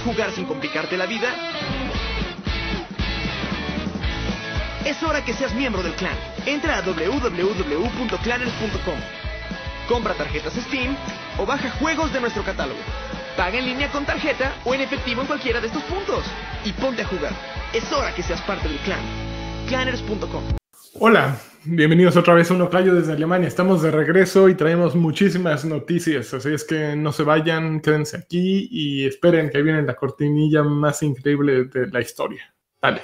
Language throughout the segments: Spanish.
¿Quieres jugar sin complicarte la vida? Es hora que seas miembro del clan. Entra a www.clanners.com. Compra tarjetas Steam o baja juegos de nuestro catálogo. Paga en línea con tarjeta o en efectivo en cualquiera de estos puntos. Y ponte a jugar. Es hora que seas parte del clan. Clanners.com. Hola, bienvenidos otra vez a un Oclayo desde Alemania. Estamos de regreso y traemos muchísimas noticias, así es que no se vayan, quédense aquí y esperen que viene la cortinilla más increíble de la historia. Dale.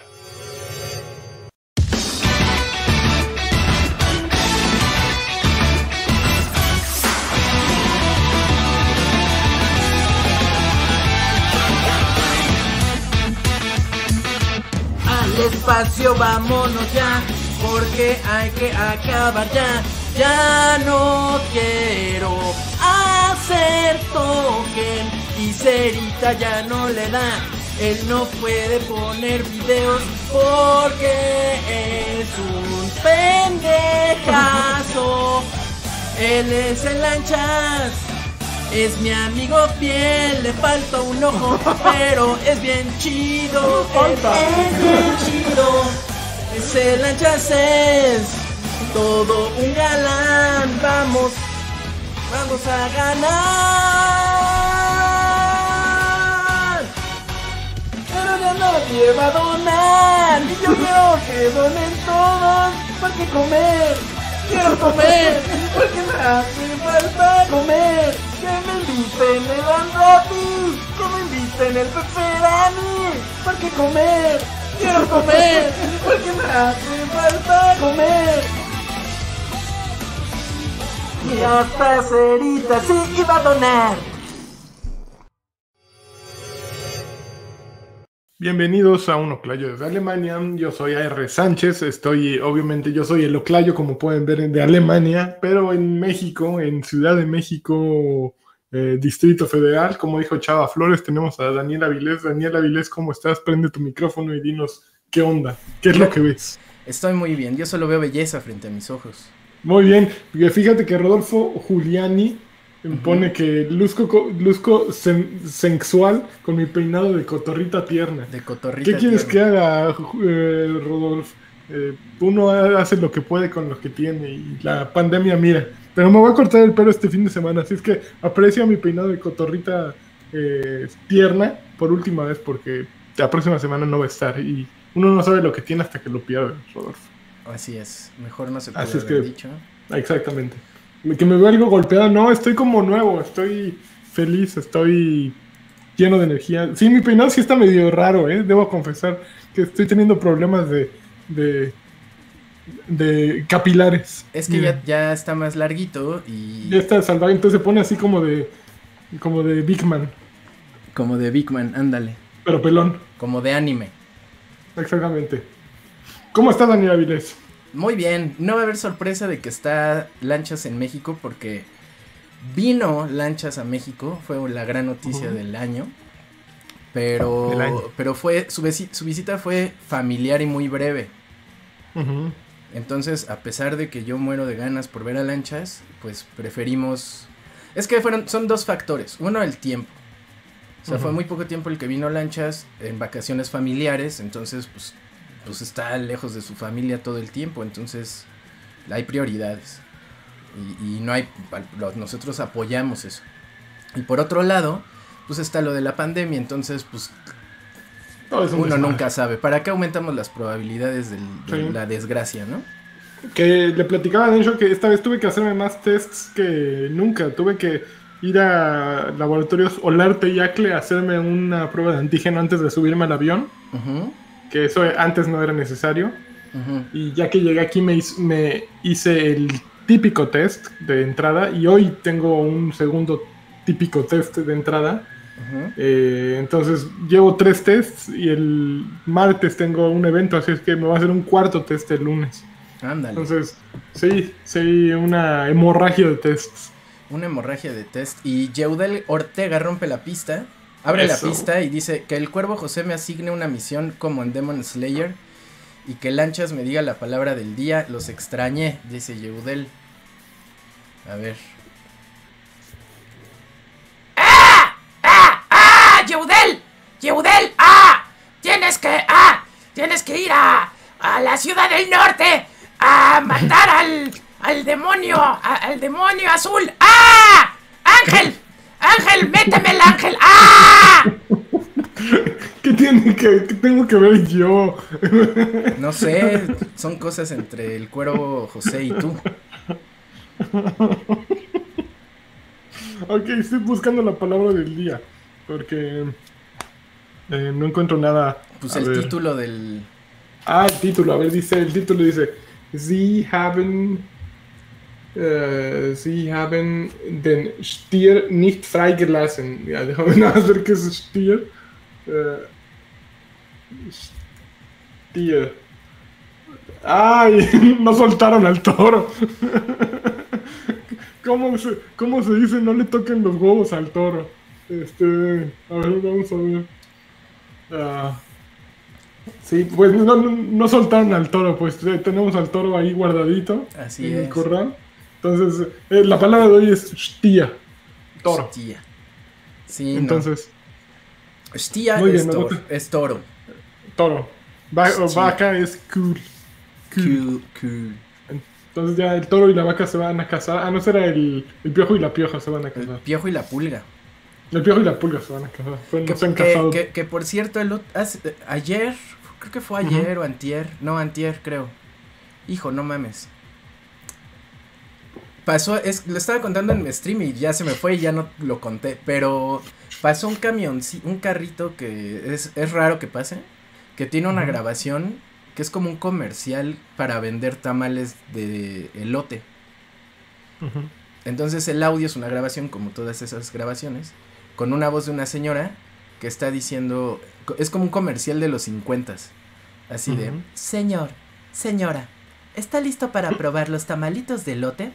Al espacio vámonos ya, porque hay que acabar ya. Ya no quiero hacer token y Cerita ya no le da. Él no puede poner videos porque es un pendejazo. Él es el lanchas. Es mi amigo fiel, le falta un ojo, pero es bien chido. Él es bien chido. Es todo un galán. Vamos, vamos a ganar. Pero ya nadie va a donar. Y yo quiero que donen todos. Porque comer, quiero comer. Porque me hace falta comer. Que me inviten el gratis. Que me inviten el pepperoni. Porque comer, quiero comer. Porque me hace falta comer. Y hasta Cerita sí iba a donar. Bienvenidos a un Oclayo desde Alemania. Yo soy AR Sánchez. Estoy, obviamente, yo soy el Oclayo, como pueden ver, de Alemania, pero en México, en Ciudad de México, eh, Distrito Federal, como dijo Chava Flores, tenemos a Daniel Avilés. Daniel Avilés, ¿cómo estás? Prende tu micrófono y dinos qué onda, qué es lo que ves. Estoy muy bien, yo solo veo belleza frente a mis ojos. Muy bien, porque fíjate que Rodolfo Giuliani me pone que luzco, co- luzco sen- sensual con mi peinado de cotorrita tierna. De cotorrita. ¿Qué quieres que haga, eh, Rodolfo? Eh, uno hace lo que puede con lo que tiene y la pandemia mira. Pero me voy a cortar el pelo este fin de semana, así es que aprecia mi peinado de cotorrita eh, tierna por última vez porque la próxima semana no va a estar y uno no sabe lo que tiene hasta que lo pierde, Rodolfo. Así es, mejor no se puede Así es haber que- dicho. Exactamente. Que me veo algo golpeado, no, estoy como nuevo, estoy feliz, estoy lleno de energía. Sí, mi peinado sí está medio raro, ¿eh? Debo confesar que estoy teniendo problemas de, de, de capilares. Es que ya, ya está más larguito y ya está salvado, entonces se pone así como de, como de Big Man, como de Big Man, ándale. pero pelón. Como de anime. Exactamente. ¿Cómo está Daniel Avilés? Muy bien, no va a haber sorpresa de que está Lanchas en México porque vino Lanchas a México, fue la gran noticia del año. Pero, año. pero fue su, su visita fue familiar y muy breve. Ujú. Entonces, a pesar de que yo muero de ganas por ver a Lanchas, pues preferimos... Es que fueron, son dos factores. Uno, el tiempo. O sea, fue muy poco tiempo el que vino Lanchas en vacaciones familiares, entonces pues, pues está lejos de su familia todo el tiempo, entonces hay prioridades. Y, y no hay... Nosotros apoyamos eso. Y por otro lado, pues está lo de la pandemia, entonces pues No, un uno nunca sabe. ¿Para qué aumentamos las probabilidades del- de Sí. la desgracia, no? Que le platicaba a Dencho que esta vez tuve que hacerme más tests que nunca. Tuve que ir a laboratorios Olarte y Acle a hacerme una prueba de antígeno antes de subirme al avión. Que eso antes no era necesario. Y ya que llegué aquí me hice el típico test de entrada. Y hoy tengo un segundo típico test de entrada. Eh, entonces llevo tres tests y el martes tengo un evento. Así es que me voy a hacer un cuarto test el lunes. Ándale. Entonces, sí, sí, una hemorragia de tests. Una hemorragia de test. Y Yeudel Ortega rompe la pista. Abre Eso. la pista y dice que el cuervo José me asigne una misión como en Demon Slayer. Y que Lanchas me diga la palabra del día. Los extrañé, dice Yeudel. A ver. ¡Kiudel! ¡Ah! ¡Tienes que. ¡Ah! ¡Tienes que ir a. a la ciudad del norte! ¡A matar al. al demonio! ¡Al demonio azul! ¡Ah! ¡Ángel! ¡Ángel! ¡Méteme el ángel! ¡Ah! ¿Qué tiene que, qué tengo que ver yo? No sé, son cosas entre el cuero José y tú. ok, estoy buscando la palabra del día, porque eh, no encuentro nada. Pues A el ver. título del. Ah, el título, a ver, dice, el título dice, Sie haben, äh, Sie haben den Stier nicht freigelassen. Ja, déjame nada ver qué es Stier. Äh, Stier. Ay, no soltaron al toro. ¿Cómo se, ¿Cómo se dice? No le toquen los huevos al toro. Este, a ver, vamos a ver. Ah. Sí, pues no, no, no soltaron al toro, pues eh, tenemos al toro ahí guardadito Así en el corral. Entonces, eh, la palabra de hoy es tía, toro. Hostia. Sí, Entonces, no. Muy es, bien, toro, toro. Va- vaca es cool. Cool, cool. Entonces ya el toro y la vaca se van a casar. Ah, no será el, el piojo y la pioja se van a El casar. piojo y la pulga. El piojo y la pulga se van a casar. Que, se han que- casado. que- que, por cierto, el, eh, ayer, creo que fue ayer o antier. No, antier, creo. Hijo, no mames. Pasó, es, lo estaba contando en mi stream y ya se me fue y ya no lo conté. Pero pasó un camión, un carrito que es, es raro que pase. Que tiene una grabación que es como un comercial para vender tamales de elote. Entonces el audio es una grabación, como todas esas grabaciones, con una voz de una señora que está diciendo, es como un comercial de los 50 así de, señor, señora, ¿está listo para probar los tamalitos de lote?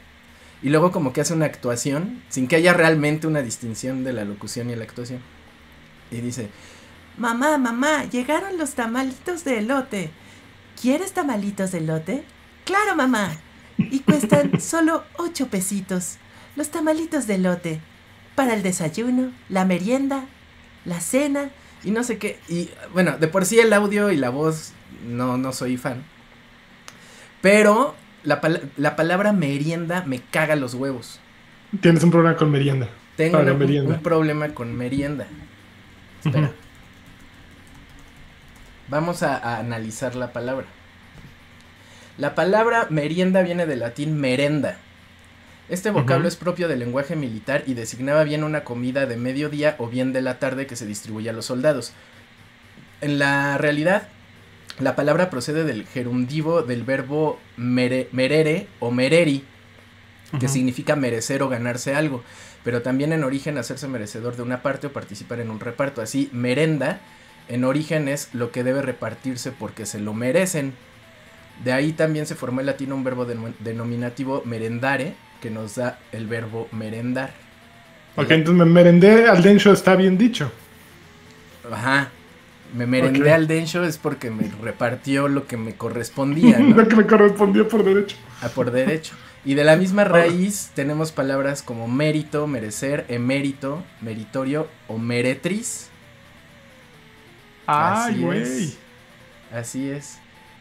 Y luego como que hace una actuación, sin que haya realmente una distinción de la locución y la actuación. Y dice, mamá, mamá, llegaron los tamalitos de elote. ¿Quieres tamalitos de elote? Claro, mamá. Y cuestan solo ocho pesitos. Los tamalitos de lote. Para el desayuno, la merienda, la cena y no sé qué. Y bueno, de por sí el audio y la voz no, no soy fan. Pero la, la palabra merienda me caga los huevos. Tienes un problema con merienda. Tengo un- merienda. un problema con merienda. Espera. Vamos a, a analizar la palabra. La palabra merienda viene del latín merenda. Este vocablo es propio del lenguaje militar y designaba bien una comida de mediodía o bien de la tarde que se distribuía a los soldados. En la realidad, la palabra procede del gerundivo del verbo mere- merere o mereri, que significa merecer o ganarse algo, pero también en origen hacerse merecedor de una parte o participar en un reparto. Así, merenda en origen es lo que debe repartirse porque se lo merecen. De ahí también se formó el latino un verbo deno- denominativo merendare, que nos da el verbo merendar. Ok, entonces me merendé al dencho, está bien dicho. Ajá. Me merendé al dencho es porque me repartió lo que me correspondía, ¿no? Lo que me correspondió por derecho. a por derecho. Y de la misma raíz tenemos palabras como mérito, merecer, emérito, meritorio o meretriz. Ay, Así güey. es. Así es.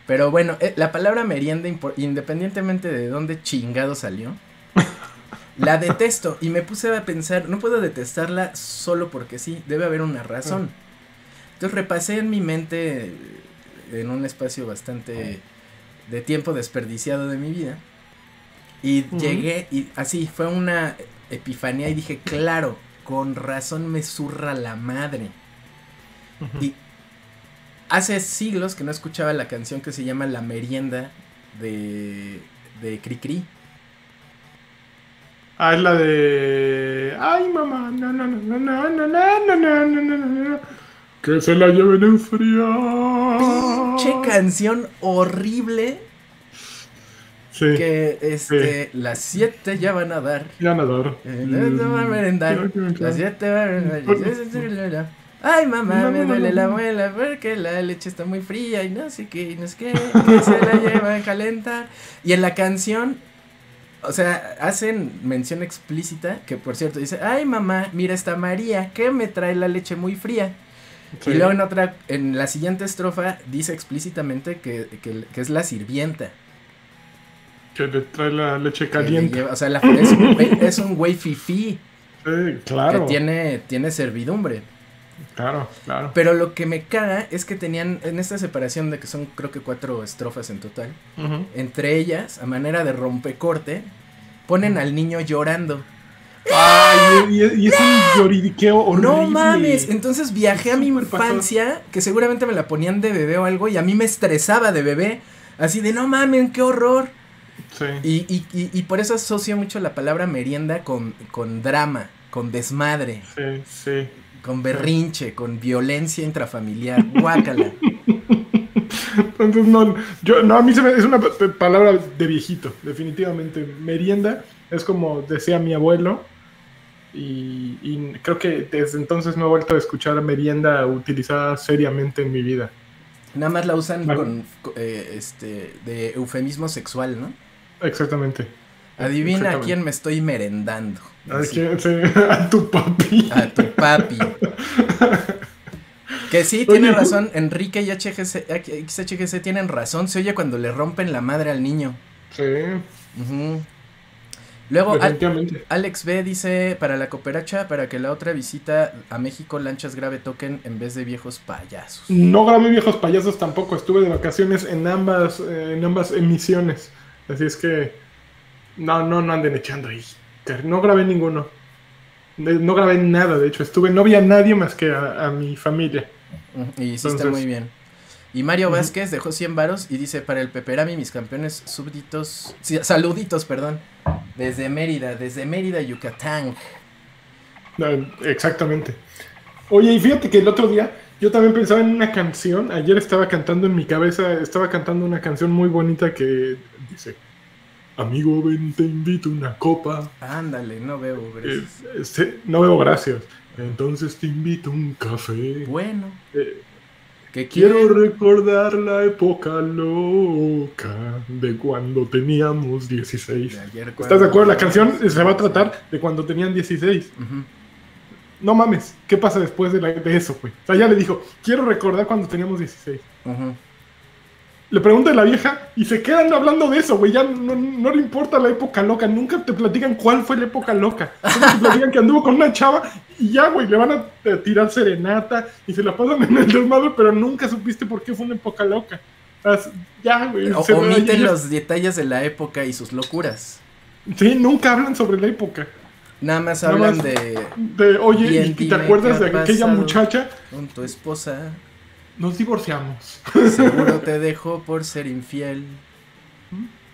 Pero bueno, eh, la palabra merienda, independientemente de dónde chingado salió, la detesto y me puse a pensar, no puedo detestarla solo porque sí, debe haber una razón. Entonces repasé en mi mente eh, en un espacio bastante de tiempo desperdiciado de mi vida y llegué y así fue una epifanía y dije, claro, con razón me zurra la madre. Y hace siglos que no escuchaba la canción que se llama La Merienda de, de Cricri. Ah, es la de. Ay, mamá. No, no, no, no, no, no, no, no, no, no, no, no, no. Que se la lleven en frío. Pinche canción horrible Sí. que este las 7 ya van a dar. Ganador. Eh, no va a merendar. Que- Las 7 van a dar. Ay, mamá, me duele la muela porque la leche está muy fría y no sé qué, y no sé qué, que se la lleva a calentar. Y en la canción, o sea, hacen mención explícita que, por cierto, dice, ay, mamá, mira esta María que me trae la leche muy fría. Y luego en otra, en la siguiente estrofa dice explícitamente que, que, que es la sirvienta. Que le trae la leche caliente. Lleva, o sea, la, es, un güey, es un güey fifí. Sí, claro. Que tiene, tiene servidumbre. Claro, claro. Pero lo que me caga es que tenían, en esta separación de que son creo que cuatro estrofas en total, uh -huh. entre ellas, a manera de rompecorte, ponen al niño llorando. Ay, y, y, es un lloridiqueo horrible. No mames, entonces viajé a mi infancia, que seguramente me la ponían de bebé o algo, y a mí me estresaba de bebé, así de no mames, qué horror. Sí. Y, y, y, y, por eso asocio mucho la palabra merienda con, con drama, con desmadre. Sí, sí. Con berrinche, con violencia intrafamiliar. Guácala. Entonces, no, yo, no, a mí se me, es una palabra de viejito, definitivamente. Merienda es como decía mi abuelo. Y, y, creo que desde entonces no he vuelto a escuchar merienda utilizada seriamente en mi vida. Nada más la usan vale. con, eh, este, de eufemismo sexual, ¿no? Exactamente. Adivina Exactamente. a quién me estoy merendando. ¿A, quién, sí, a tu papi. A tu papi. que sí, tiene Oye, razón. Enrique y HGC, XHGC tienen razón. Se oye cuando le rompen la madre al niño. Sí. Uh -huh. Luego, Al Alex B dice, para la cooperacha, para que la otra visita a México, lanchas grave toquen en vez de viejos payasos. No grabé viejos payasos tampoco, estuve de vacaciones en ambas, eh, en ambas emisiones. Así es que, no, no, no anden echando ahí. No grabé ninguno. No grabé nada, de hecho, estuve, no vi a nadie más que a, a mi familia. Y hiciste Entonces, muy bien. Y Mario uh -huh. Vázquez dejó 100 varos y dice, para el Peperami, mis campeones súbditos, sí, saluditos, perdón, desde Mérida, desde Mérida, Yucatán. No, exactamente. Oye, y fíjate que el otro día yo también pensaba en una canción, ayer estaba cantando en mi cabeza, estaba cantando una canción muy bonita que dice, amigo, ven, te invito una copa. Ándale, no veo, gracias. Eh, este, no veo, gracias. Entonces te invito un café. Bueno. Eh, que quiero recordar la época loca de cuando teníamos 16. De ayer, ¿Estás de acuerdo? La canción se va a tratar de cuando tenían 16. Uh -huh. No mames, ¿qué pasa después de, la, de eso, güey? O sea, ya le dijo, quiero recordar cuando teníamos 16. Uh -huh. Le pregunta a la vieja y se quedan hablando de eso, güey. Ya no, no, le importa la época loca. Nunca te platican cuál fue la época loca. Solo te platican que anduvo con una chava y ya, güey. Le van a tirar serenata y se la pasan en el desmadre, pero nunca supiste por qué fue una época loca. Ya, güey. O, omiten los detalles de la época y sus locuras. Sí, nunca hablan sobre la época. Nada más hablan Nada más de, de. Oye, ¿y te acuerdas de aquella muchacha? Con tu esposa. Nos divorciamos. Seguro te dejó por ser infiel.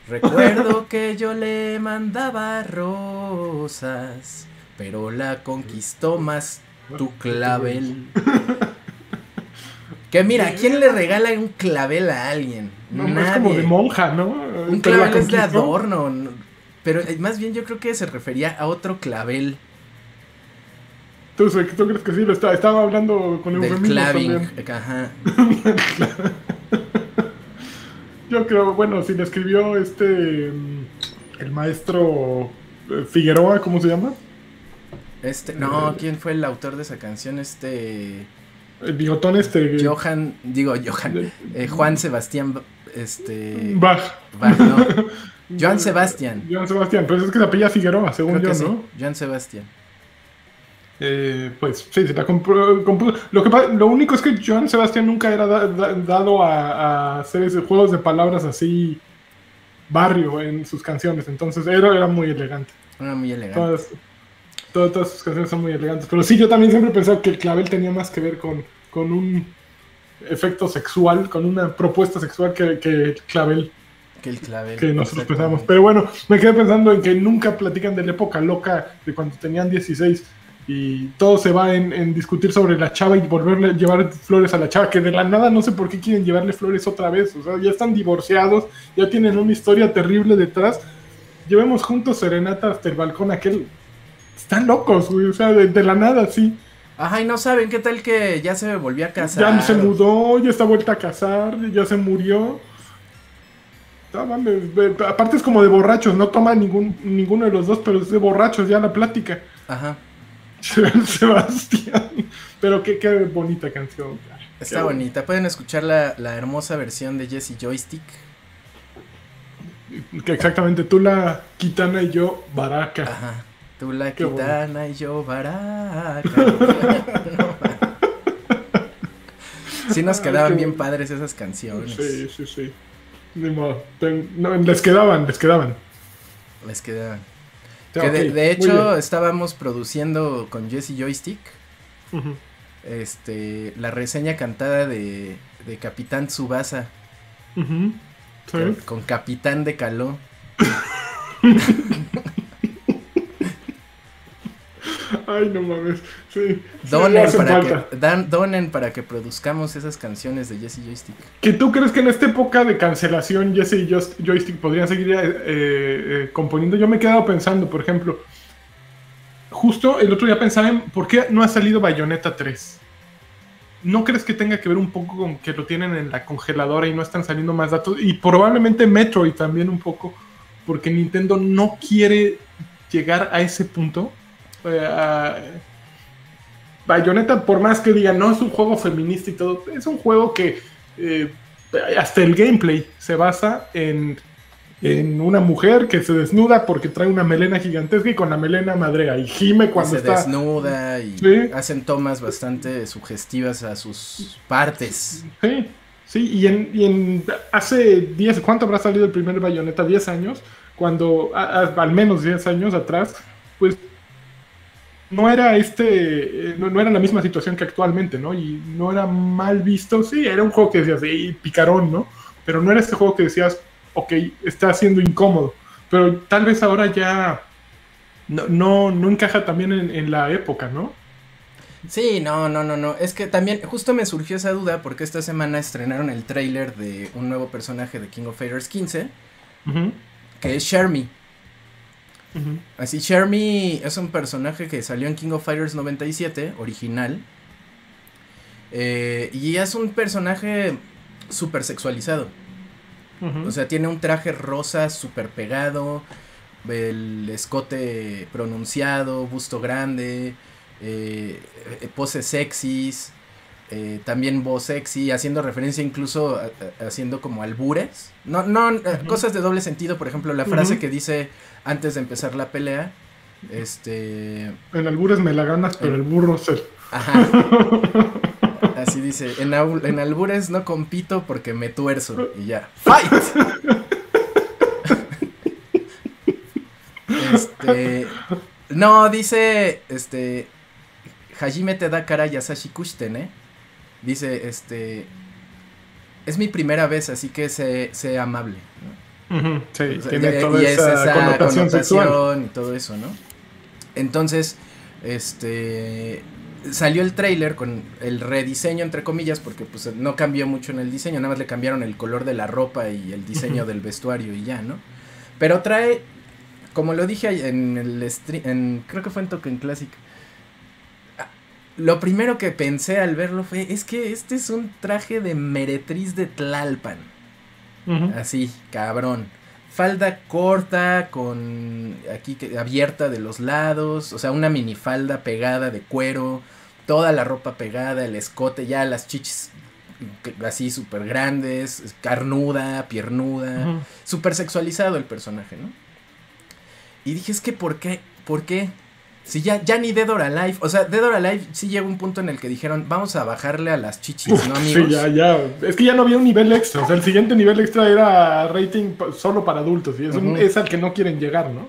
Recuerdo que yo le mandaba rosas, pero la conquistó más tu clavel. Que mira, ¿quién le regala un clavel a alguien? No, Nadie. es como de monja, ¿no? Un clavel es de adorno. Pero más bien yo creo que se refería a otro clavel. ¿Tú, ¿Tú, crees que sí? Lo estaba, estaba hablando con Del claving, ajá. Yo creo, bueno, si le escribió este. El maestro Figueroa, ¿cómo se llama? Este, no, ¿quién fue el autor de esa canción? Este. El bigotón este. Johan, digo Johan. Eh, Juan Sebastián, este. Bach. Bach, no. Joan Sebastián. Joan Sebastián, pero es que la apellida Figueroa, según Creo yo, que ¿no? Sí. Joan Sebastián. Eh, pues sí, se la compró. compró. Lo, que, lo único es que Joan Sebastián nunca era da, da, dado a, a, hacer esos juegos de palabras así barrio en sus canciones. Entonces era, era muy elegante. Era muy elegante. Todas, todas, todas, sus canciones son muy elegantes. Pero sí, yo también siempre pensaba que el clavel tenía más que ver con, con un efecto sexual, con una propuesta sexual que, que el clavel. Que el clavel. Que nosotros pensamos. Pero bueno, me quedé pensando en que nunca platican de la época loca de cuando tenían 16 y todo se va en, en, discutir sobre la chava y volverle a llevar flores a la chava, que de la nada no sé por qué quieren llevarle flores otra vez, o sea, ya están divorciados, ya tienen una historia terrible detrás, llevemos juntos serenata hasta el balcón aquel, están locos, güey, o sea, de, de, la nada, sí. Ajá, y no saben qué tal que ya se volvió a casar. Ya se mudó, ya está vuelta a casar, ya se murió. Aparte es como de borrachos, no toma ningún, ninguno de los dos, pero es de borrachos ya la plática. Ajá. Sebastián. Pero qué, qué bonita canción. Está bonita. Pueden escuchar la, la hermosa versión de Jesse Joystick. Que exactamente, tú la Kitana y yo Baraka. Ajá. Tú la Qué bueno. Kitana y yo Baraka. sí nos quedaban bien bueno. padres esas canciones. Sí, sí, sí. Ni modo. Ten- no, les quedaban, les quedaban. Les quedaban. Ya, que de, hecho estábamos produciendo con Jesse Joystick este la reseña cantada de, de Capitán Tsubasa. Con, con Capitán de Caló. Ay, no mames. Sí. Donen para, falta. que, dan, donen para que produzcamos esas canciones de Jesse Joystick. ¿Que tú crees que en esta época de cancelación Jesse y Just- Joystick podrían seguir eh, eh, componiendo? Yo me he quedado pensando, por ejemplo, justo el otro día pensaba en por qué no ha salido Bayonetta 3. ¿No crees que tenga que ver un poco con que lo tienen en la congeladora y no están saliendo más datos? Y probablemente Metroid también un poco, porque Nintendo no quiere llegar a ese punto. Bayonetta, por más que digan, no es un juego feminista y todo, es un juego que eh, hasta el gameplay se basa en, en una mujer que se desnuda porque trae una melena gigantesca y con la melena madrea y gime cuando se está... desnuda y Sí. hacen tomas bastante sugestivas a sus partes. Sí, sí, y en, y en hace 10, ¿cuánto habrá salido el primer Bayonetta? 10 años, cuando, a- a- al menos 10 años atrás, pues no era este, eh, no, no era la misma situación que actualmente, ¿no? Y no era mal visto, sí, era un juego que decías, sí, picarón, ¿no? Pero no era este juego que decías, ok, está siendo incómodo, pero tal vez ahora ya no, no, no encaja también en, en la época, ¿no? Sí, no, no, no, no. Es que también justo me surgió esa duda porque esta semana estrenaron el tráiler de un nuevo personaje de King of Fighters 15, Ujú, que es Shermie. Así, Shermie es un personaje que salió en King of Fighters 97, original. Eh, y es un personaje súper sexualizado. O sea, tiene un traje rosa súper pegado, el escote pronunciado, busto grande, eh, eh, poses sexys, eh, también voz sexy, haciendo referencia incluso a- a- haciendo como albures. No, no, cosas de doble sentido, por ejemplo, la frase que dice antes de empezar la pelea, este, En albures me la ganas, pero el burro se... ajá, así dice, en, en albures no compito porque me tuerzo y ya, fight. Este. No, dice. Este. Hajime te da cara Yasashi Kushten, ¿eh? Dice, este. Es mi primera vez, así que sé, sé amable. Sí, O sea, tiene y- toda y es esa, esa connotación sexual. y todo eso, ¿no? Entonces, este. Salió el trailer con el rediseño, entre comillas, porque pues no cambió mucho en el diseño, nada más le cambiaron el color de la ropa y el diseño del vestuario y ya, ¿no? Pero trae, como lo dije en el stream, en, creo que fue en Token Classic, lo primero que pensé al verlo fue, es que este es un traje de meretriz de Tlalpan. Así, cabrón. Falda corta, con aquí que, abierta de los lados, o sea, una minifalda pegada de cuero, toda la ropa pegada, el escote, ya las chichis así súper grandes, carnuda, piernuda, súper sexualizado el personaje, ¿no? Y dije, es que ¿por qué? ¿Por qué? Si ya, ya ni Dead or Alive, o sea, Dead or Alive sí llegó un punto en el que dijeron, vamos a bajarle a las chichis, Uf, ¿no, amigos? sí, ya, ya. Es que ya no había un nivel extra. O sea, el siguiente nivel extra era rating solo para adultos. Y es, un- es al que no quieren llegar, ¿no?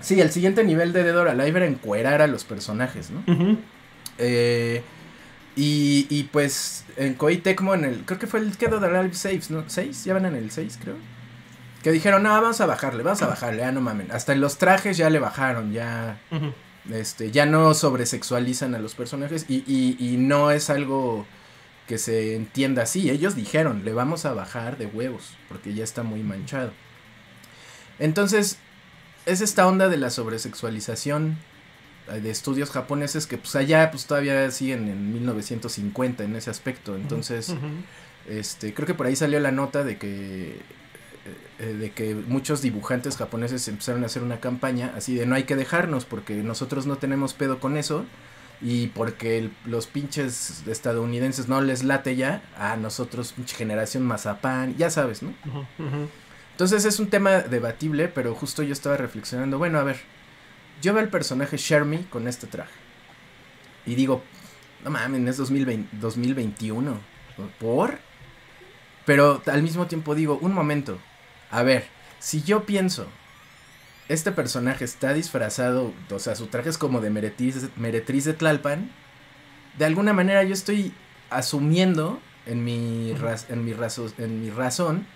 Sí, el siguiente nivel de Dead or Alive era encuerar a los personajes, ¿no? Eh, y, y pues en Koei Tecmo, en el, creo que fue el que Dead or Alive 6, ¿no? ¿6? Ya van en el 6, creo. Que dijeron, no, vamos a bajarle, vamos a bajarle, ya no mamen. Hasta en los trajes ya le bajaron, ya, este, ya no sobresexualizan a los personajes y, y, y no es algo que se entienda así. Ellos dijeron, le vamos a bajar de huevos, porque ya está muy manchado. Entonces, es esta onda de la sobresexualización eh, de estudios japoneses que pues allá pues todavía siguen en 1950 en ese aspecto. Entonces, este, creo que por ahí salió la nota de que de que muchos dibujantes japoneses empezaron a hacer una campaña así de no hay que dejarnos porque nosotros no tenemos pedo con eso y porque el- los pinches estadounidenses no les late ya, a nosotros, generación mazapán, ya sabes, ¿no? Entonces es un tema debatible, pero justo yo estaba reflexionando, bueno, a ver, yo veo el personaje Shermie con este traje y digo, no mames, es 2020, 2021, ¿por? Pero al mismo tiempo digo, un momento, a ver, si yo pienso, este personaje está disfrazado, o sea, su traje es como de meretriz, meretriz de Tlalpan, de alguna manera yo estoy asumiendo en mi, raz- en mi, razo- en mi razón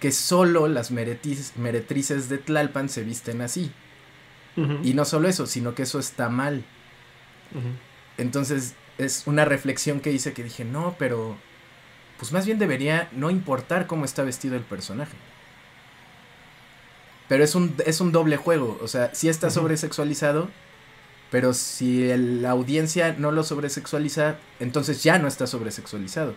que solo las meretriz- meretrices de Tlalpan se visten así. Y no solo eso, sino que eso está mal. Entonces es una reflexión que hice que dije, no, pero pues más bien debería no importar cómo está vestido el personaje. Pero es un, es un doble juego, o sea, sí está sobresexualizado, pero si el- la audiencia no lo sobresexualiza, entonces ya no está sobresexualizado.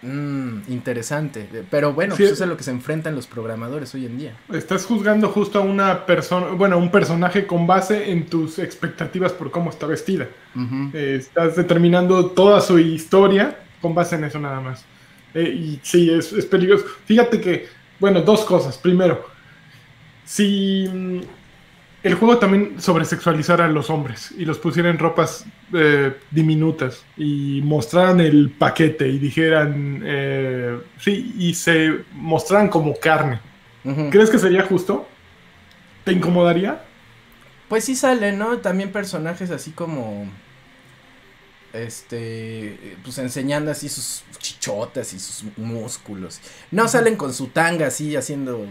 Mm, interesante. Pero bueno, Sí. pues eso es a lo que se enfrentan los programadores hoy en día. Estás juzgando justo a una persona, bueno, a un personaje con base en tus expectativas por cómo está vestida. Eh, estás determinando toda su historia con base en eso nada más. Eh, y sí, es, es peligroso. Fíjate que, bueno, dos cosas. Primero, si mm, el juego también sobresexualizara a los hombres y los pusiera en ropas eh, diminutas y mostraran el paquete y dijeran, eh, sí, y se mostraran como carne. ¿crees que sería justo? ¿Te incomodaría? Pues sí salen, ¿no? También personajes así como. Este. Pues enseñando así sus chichotas y sus músculos. No salen con su tanga así haciendo.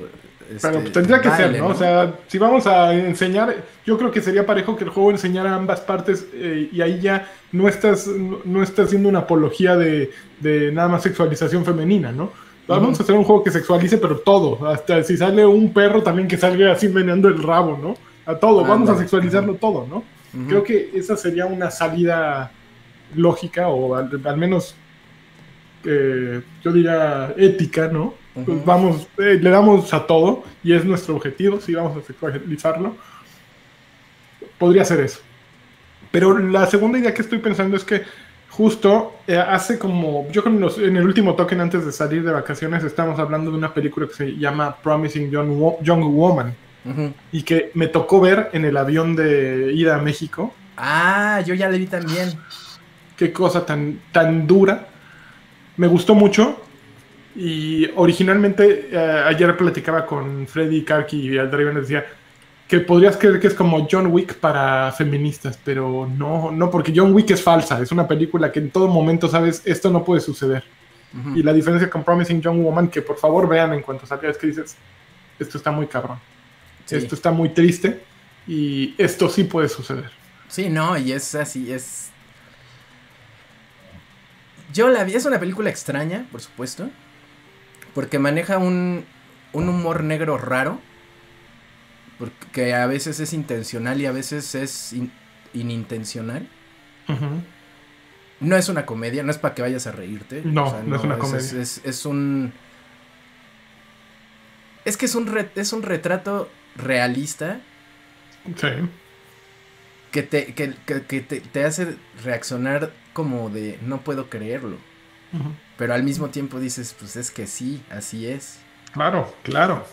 este, Pero pues, tendría que baile, ser, ¿no? O sea, si vamos a enseñar, yo creo que sería parejo que el juego enseñara ambas partes eh, y ahí ya no estás, no, estás haciendo una apología de, de nada más sexualización femenina, ¿no? Vamos a hacer un juego que sexualice, pero todo. Hasta si sale un perro también que salga así meneando el rabo, ¿no? A todo. Vamos a sexualizarlo todo, ¿no? Creo que esa sería una salida lógica o al, al menos eh, yo diría ética, ¿no? Pues Ujú. vamos, eh, le damos a todo y es nuestro objetivo, si vamos a sexualizarlo. Podría ser eso. Pero la segunda idea que estoy pensando es que justo eh, hace como, yo en, los- en el último token antes de salir de vacaciones estamos hablando de una película que se llama Promising Young, Wo- Young Woman Ujú. y que me tocó ver en el avión de ida a México. Ah, yo ya le vi también. Qué cosa tan, tan dura. Me gustó mucho. Y originalmente eh, ayer platicaba con Freddy Karki y Aldraven les decía que podrías creer que es como John Wick para feministas, pero no, no, porque John Wick es falsa, es una película que en todo momento sabes, esto no puede suceder. Y la diferencia con Promising Young Woman, que por favor vean en cuanto salga, es que dices, esto está muy cabrón, Sí. esto está muy triste y esto sí puede suceder. Sí, no, y es así, es. Yo la vi, es una película extraña, por supuesto. Porque maneja un, un humor negro raro. Porque a veces es intencional y a veces es in- inintencional. No es una comedia, no es para que vayas a reírte. No, no es una Es, comedia. es- es un. Es que es un, re- es un retrato realista Sí. Que te, que, que- que te, te hace reaccionar como de no puedo creerlo. Pero al mismo tiempo dices, pues es que sí, así es. Claro, claro.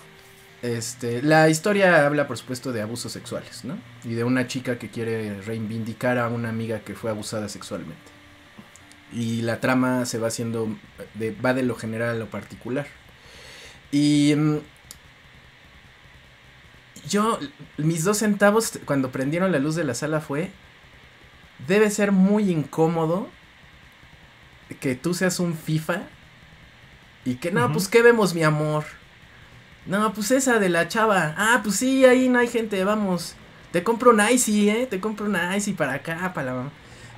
Este, la historia habla, por supuesto, de abusos sexuales, ¿no? Y de una chica que quiere reivindicar a una amiga que fue abusada sexualmente. Y la trama se va haciendo, de, va de lo general a lo particular. Y mm, yo, mis dos centavos cuando prendieron la luz de la sala fue, debe ser muy incómodo que tú seas un FIFA y que, no, pues, ¿qué vemos, mi amor? No, pues esa de la chava. Ah, pues sí, ahí no hay gente, vamos. Te compro un Icy, ¿eh? Te compro un Icy para acá, para la...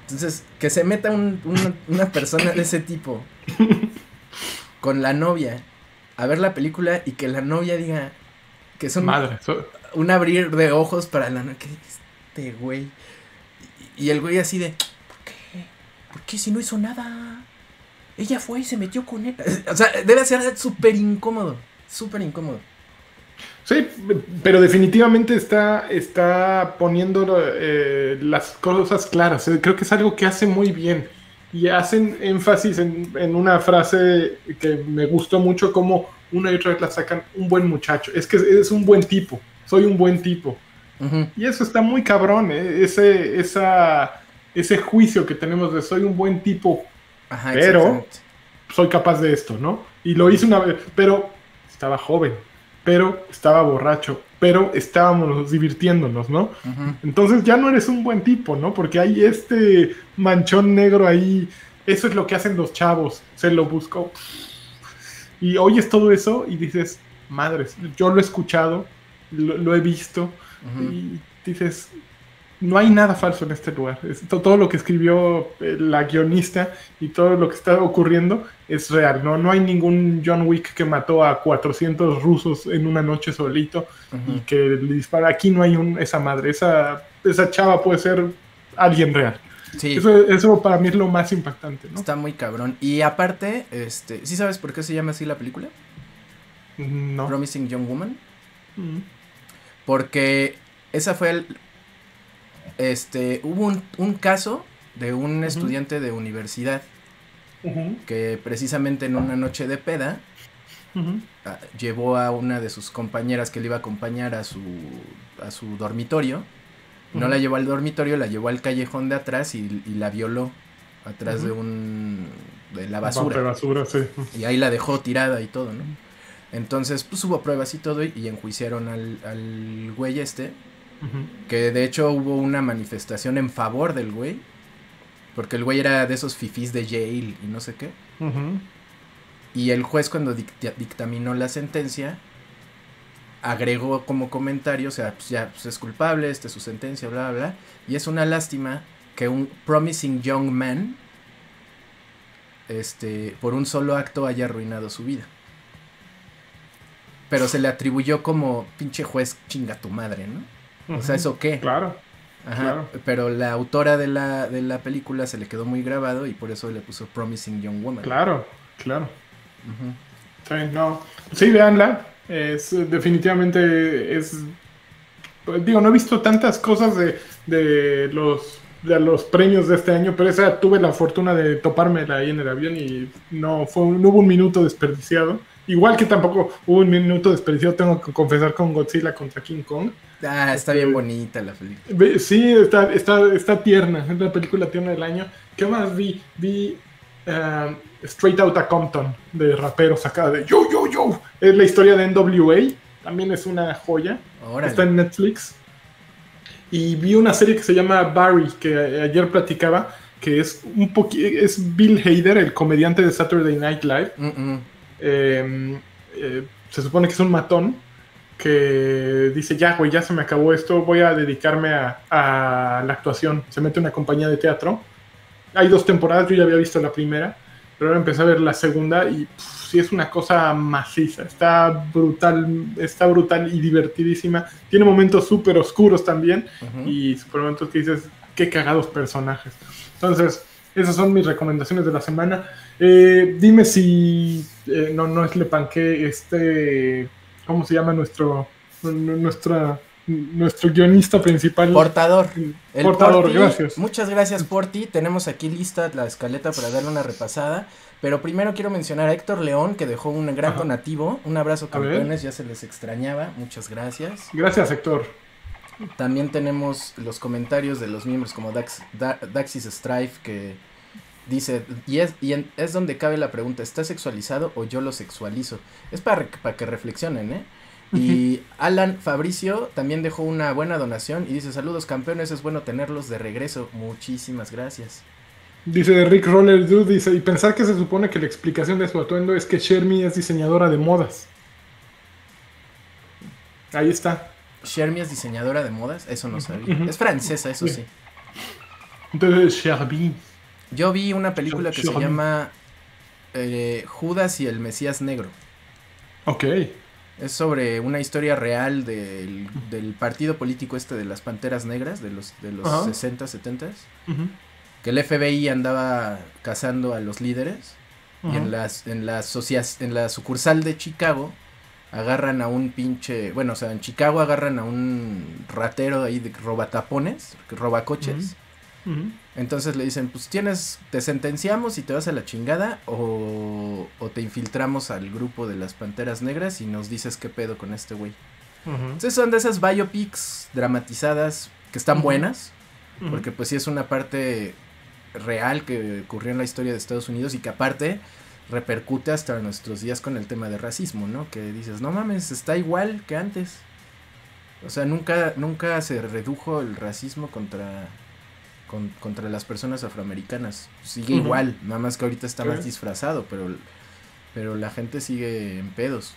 Entonces, que se meta un- una, una persona de ese tipo con la novia a ver la película y que la novia diga que son Madre. un abrir de ojos para la. ¿Qué este güey? Y, el güey así de, ¿por qué? ¿Por qué si no hizo nada? ella fue y se metió con él. O sea, debe ser súper incómodo, súper incómodo. Sí, pero definitivamente está, está poniendo eh, las cosas claras. Creo que es algo que hace muy bien. Y hacen énfasis en, en una frase que me gustó mucho, como una y otra vez la sacan, un buen muchacho. Es que es un buen tipo, soy un buen tipo. Y eso está muy cabrón, ¿eh? ese, esa, ese juicio que tenemos de soy un buen tipo, Ajá, Pero- soy capaz de esto, ¿no? Y lo hice una vez, pero estaba joven, pero estaba borracho, pero estábamos divirtiéndonos, ¿no? Entonces ya no eres un buen tipo, ¿no? Porque hay este manchón negro ahí. Eso es lo que hacen los chavos. Se lo buscó. Y oyes todo eso y dices, madres, yo lo he escuchado, lo, lo he visto. Y dices, no hay nada falso en este lugar. Todo lo que escribió eh, la guionista y todo lo que está ocurriendo es real. No, no hay ningún John Wick que mató a 400 rusos en una noche solito y que le dispara. Aquí no hay un, esa madre. Esa, esa chava puede ser alguien real. Sí, Eso, eso para mí es lo más impactante, ¿no? está muy cabrón. Y aparte, este, ¿sí sabes por qué se llama así la película? No. Promising Young Woman. Mm. Porque esa fue el. Este. Hubo un, un caso de un estudiante de universidad que precisamente en una noche de peda ah, llevó a una de sus compañeras que le iba a acompañar a su, a su dormitorio. No la llevó al dormitorio, la llevó al callejón de atrás y, y la violó atrás de un. de la de basura. basura, sí. Y ahí la dejó tirada y todo, ¿no? Entonces, pues hubo pruebas y todo y, y enjuiciaron al, al güey este. Que de hecho hubo una manifestación en favor del güey. Porque el güey era de esos fifís de Yale y no sé qué. Y el juez cuando dicta- dictaminó la sentencia, agregó como comentario, o sea, pues ya pues, es culpable, esta es su sentencia, bla, bla, bla. Y es una lástima que un promising young man, este, por un solo acto haya arruinado su vida. Pero se le atribuyó como pinche juez chinga tu madre, ¿no? O sea. ¿eso qué? Claro. Ajá, claro. Pero la autora de la, de la película se le quedó muy grabado y por eso le puso Promising Young Woman. Claro, claro. Sí, no. Sí, véanla. Es definitivamente es. pues, Digo, no he visto tantas cosas de, de los de los premios de este año, pero esa tuve la fortuna de topármela ahí en el avión y no fue no hubo un minuto desperdiciado. Igual que tampoco hubo un minuto desperdiciado, tengo que confesar con Godzilla contra King Kong. Ah, está bien bonita la película. Sí, está, está, está tierna, es la película tierna del año. ¿Qué más vi? Vi ah, Straight Outta Compton, de raperos acá, de Yo, Yo, Yo. Es la historia de NWA, también es una joya. Órale. Está en Netflix. Y vi una serie que se llama Barry, que ayer platicaba, que es un poqui es Bill Hader, el comediante de Saturday Night Live. Mm, mm. Eh, eh, se supone que es un matón que dice, ya, güey, ya se me acabó esto, voy a dedicarme a, a la actuación. Se mete una compañía de teatro. Hay dos temporadas, yo ya había visto la primera, pero ahora empecé a ver la segunda y pff, sí es una cosa maciza. Está brutal, está brutal y divertidísima. Tiene momentos súper oscuros también y super momentos que dices, qué cagados personajes. Entonces, esas son mis recomendaciones de la semana. Eh, dime si eh, no, no es Le Panqué, este, ¿cómo se llama nuestro, nuestra, nuestro guionista principal? Portador. El Portador, Porti, gracias. Muchas gracias, Porti. Tenemos aquí lista la escaleta para darle una repasada. Pero primero quiero mencionar a Héctor León, que dejó un gran Ajá. donativo. Un abrazo, campeones. Ya se les extrañaba. Muchas gracias. Gracias, Héctor. También tenemos los comentarios de los miembros como Dax, Da- Daxis Strife, que dice, y, es, y en- es donde cabe la pregunta, ¿está sexualizado o yo lo sexualizo? Es para, para que reflexionen, ¿eh? Y Alan Fabricio también dejó una buena donación y dice, saludos campeones, es bueno tenerlos de regreso. Muchísimas gracias. Dice Rick Roller Dude, dice, y pensar que se supone que la explicación de su atuendo es que Shermie es diseñadora de modas. Ahí está. Shermie es diseñadora de modas, eso no sabía. Es francesa, eso Sí. sí. Entonces, Shermie. Yo vi una película que se llama eh, Judas y el Mesías Negro. Ok. Es sobre una historia real del, del partido político este de las Panteras Negras de los, de los Ajá. 60, 70. Ujú. Que el FBI andaba cazando a los líderes. Y en, las, en, la en la sucursal de Chicago agarran a un pinche... Bueno, o sea, en Chicago agarran a un ratero ahí de robatapones, que Entonces le dicen, pues tienes, te sentenciamos y te vas a la chingada o, o te infiltramos al grupo de las Panteras Negras y nos dices qué pedo con este güey. Entonces son de esas biopics dramatizadas que están buenas, porque pues sí es una parte real que ocurrió en la historia de Estados Unidos y que aparte repercute hasta nuestros días con el tema de racismo, ¿no? Que dices, no mames, está igual que antes. O sea, nunca, nunca se redujo el racismo contra, con- contra las personas afroamericanas. Sigue igual, nada más que ahorita está más disfrazado, pero, pero la gente sigue en pedos.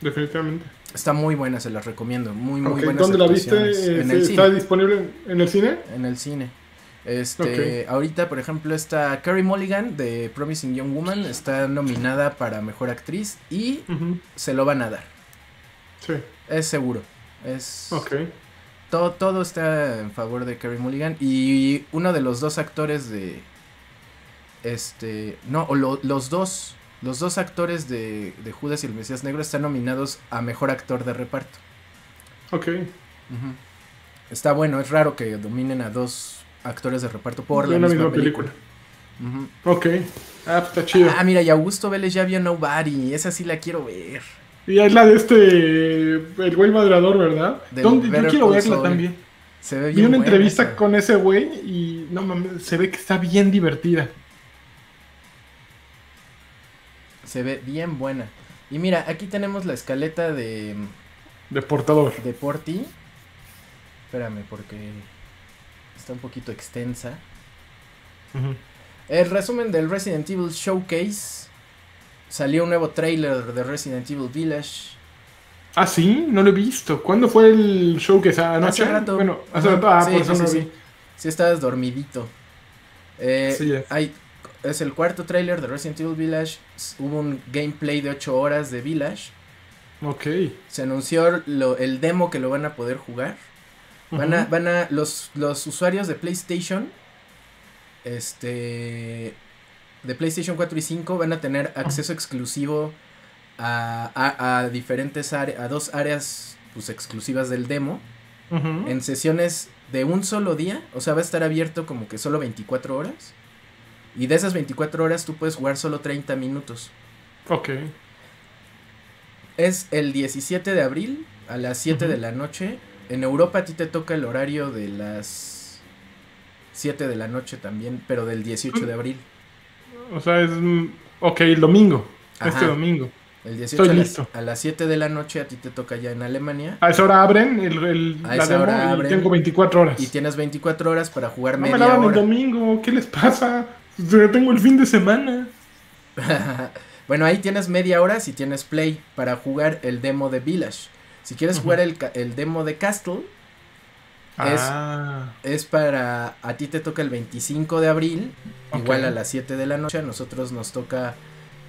Definitivamente. Está muy buena, se las recomiendo. Muy, muy Ok, buenas ¿Dónde la viste? actuaciones. En el ¿Está cine. disponible en- el cine? En el cine. Este, ahorita, por ejemplo, está Carrie Mulligan de Promising Young Woman, está nominada para mejor actriz y se lo van a dar. Sí. Es seguro. Es. Todo, todo está en favor de Carrie Mulligan y uno de los dos actores de este, no, o lo- los dos, los dos actores de, de Judas y el Mesías Negro están nominados a mejor actor de reparto. Ok. Está bueno, es raro que dominen a dos actores de reparto por la misma, misma película. película. Ok. Ah, pues está chido. Ah, mira, y Augusto Vélez ya vio Nobody, esa sí la quiero ver. Y es la de este. El güey madreador, ¿verdad? Yo quiero verla también. Se ve Vi bien una buena entrevista esa. con ese güey y no mames, se ve que está bien divertida. Se ve bien buena. Y mira, aquí tenemos la escaleta de, De portador. de Porti. Espérame, porque está un poquito extensa. El resumen del Resident Evil Showcase. Salió un nuevo trailer de Resident Evil Village. Ah, sí, no lo he visto. ¿Cuándo fue el show que se anoche? Hace rato. Bueno, hace rato. Ah, Sí, por eso sí, no sí, vi. sí. Estabas dormidito. Eh, Sí, es. hay, es el cuarto tráiler de Resident Evil Village. Hubo un gameplay de 8 horas de Village. Ok. Se anunció lo- el demo que lo van a poder jugar. Van a, van a, los, los usuarios de PlayStation, este, de PlayStation 4 y 5 van a tener acceso exclusivo a, a, a diferentes áreas, a dos áreas pues, exclusivas del demo, en sesiones de un solo día, o sea, va a estar abierto como que solo 24 horas. Y de esas 24 horas tú puedes jugar solo 30 minutos. Ok. Es el 17 de abril a las 7 Ujú. de la noche. En Europa a ti te toca el horario de las 7 de la noche también, pero del 18 de abril. O sea, es. mm, Ok, el domingo. Ajá. Este domingo. El 18 Estoy a las, listo. a las 7 de la noche a ti te toca ya en Alemania. A esa hora abren el, el- A la esa demo hora y abren. tengo 24 horas. Y tienes 24 horas para jugar no me media la dan el hora. domingo. ¿Qué les pasa? Yo tengo el fin de semana. bueno, ahí tienes media hora si tienes play para jugar el demo de Village. Si quieres jugar el, el demo de Castle, Ah. es para. A ti te toca el 25 de abril, igual a las 7 de la noche. A nosotros nos toca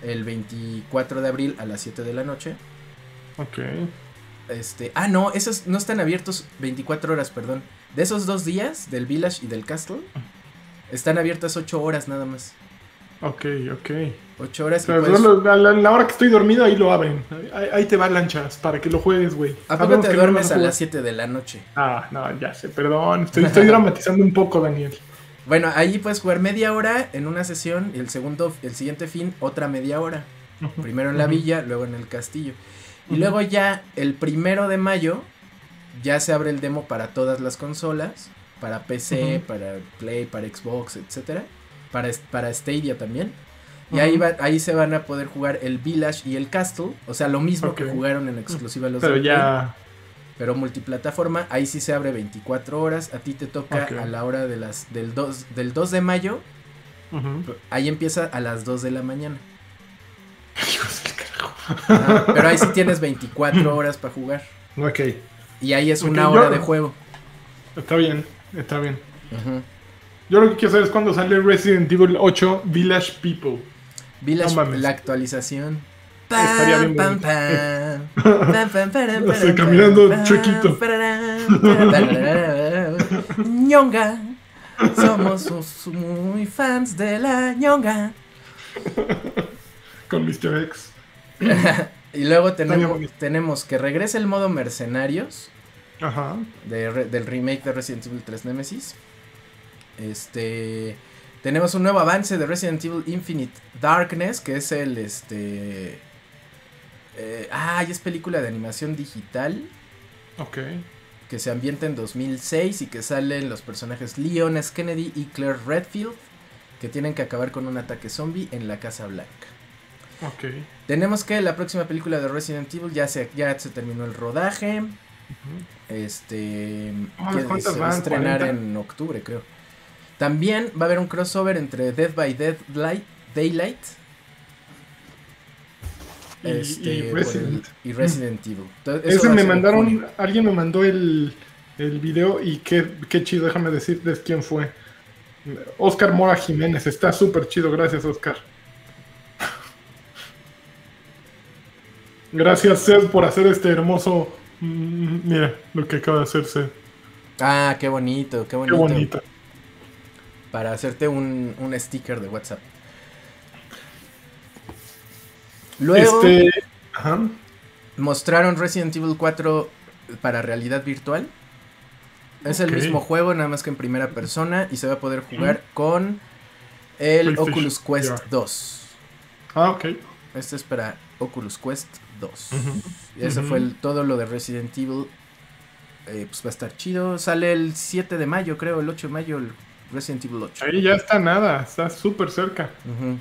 el 24 de abril a las 7 de la noche. Ok. Este, ah, no, esos no están abiertos 24 horas, perdón. De esos dos días, del Village y del Castle, están abiertas 8 horas nada más. Ok, ok. 8 horas y Pero puedes- a la, la hora que estoy dormido, ahí lo abren. Ahí, ahí te va lanchas para que lo juegues, güey. ¿A poco te no duermes a las 7 de la noche? Ah, no, ya sé, perdón. Estoy, estoy dramatizando un poco, Daniel. Bueno, ahí puedes jugar media hora en una sesión y el segundo, el siguiente fin, otra media hora. Primero en la villa, luego en el castillo. Y luego ya el primero de mayo ya se abre el demo para todas las consolas, para PC, para Play, para Xbox, etcétera, para para Stadia también. Y ahí va, ahí se van a poder jugar el Village y el Castle, o sea, lo mismo que jugaron en exclusiva los Pero de Play, ya. pero multiplataforma, ahí sí se abre 24 horas, a ti te toca a la hora de las del 2 del 2 de mayo, ahí empieza a las 2 de la mañana. Hijos del carajo. Pero ahí sí tienes 24 horas para jugar. Ok, Y ahí es una hora de juego. está bien, está bien. Yo lo que quiero saber es cuando sale Resident Evil 8 Village People. No mames. la actualización. Estaría bien Pam, pam, caminando chuequito. ñonga. Somos muy fans de la ñonga. Con Mr. X. y luego tenemos, que regrese el modo Mercenarios Ajá. de del remake de Resident Evil 3 Nemesis. Este. Tenemos un nuevo avance de Resident Evil Infinite Darkness, que es el este. eh, ah, y es película de animación digital Ok. que se ambienta en 2006 y que salen los personajes Leon S. Kennedy y Claire Redfield, que tienen que acabar con un ataque zombie en la Casa Blanca. Ok. Tenemos que la próxima película de Resident Evil ya se, ya se terminó el rodaje. Este. Ah, que ¿cuántas se va a estrenar 40. en octubre, creo. También va a haber un crossover entre Dead by Deadlight, Daylight Y, este, y el- Resident. y Resident Evil. Entonces, eso Ese me mandaron, alguien me mandó el, el video y qué, qué chido, déjame decirles quién fue. Oscar Mora Jiménez, está súper chido, gracias Oscar. Gracias Seth por hacer este hermoso... mm, Mira lo que acaba de hacer Seth. Ah, qué bonito, qué Qué bonito. Para hacerte un, un sticker de WhatsApp. Luego Este... Ajá. mostraron Resident Evil 4 para realidad virtual. Es el mismo juego, nada más que en primera persona. Y se va a poder jugar con el Oculus Quest VR. 2. Ah, ok. Este es para Oculus Quest 2. Ujú. Y eso fue el- todo lo de Resident Evil. Eh, pues va a estar chido. Sale el 7 de mayo, creo, el 8 de mayo, el Resident Evil 8. Ahí ya está nada, está súper cerca. Ujú.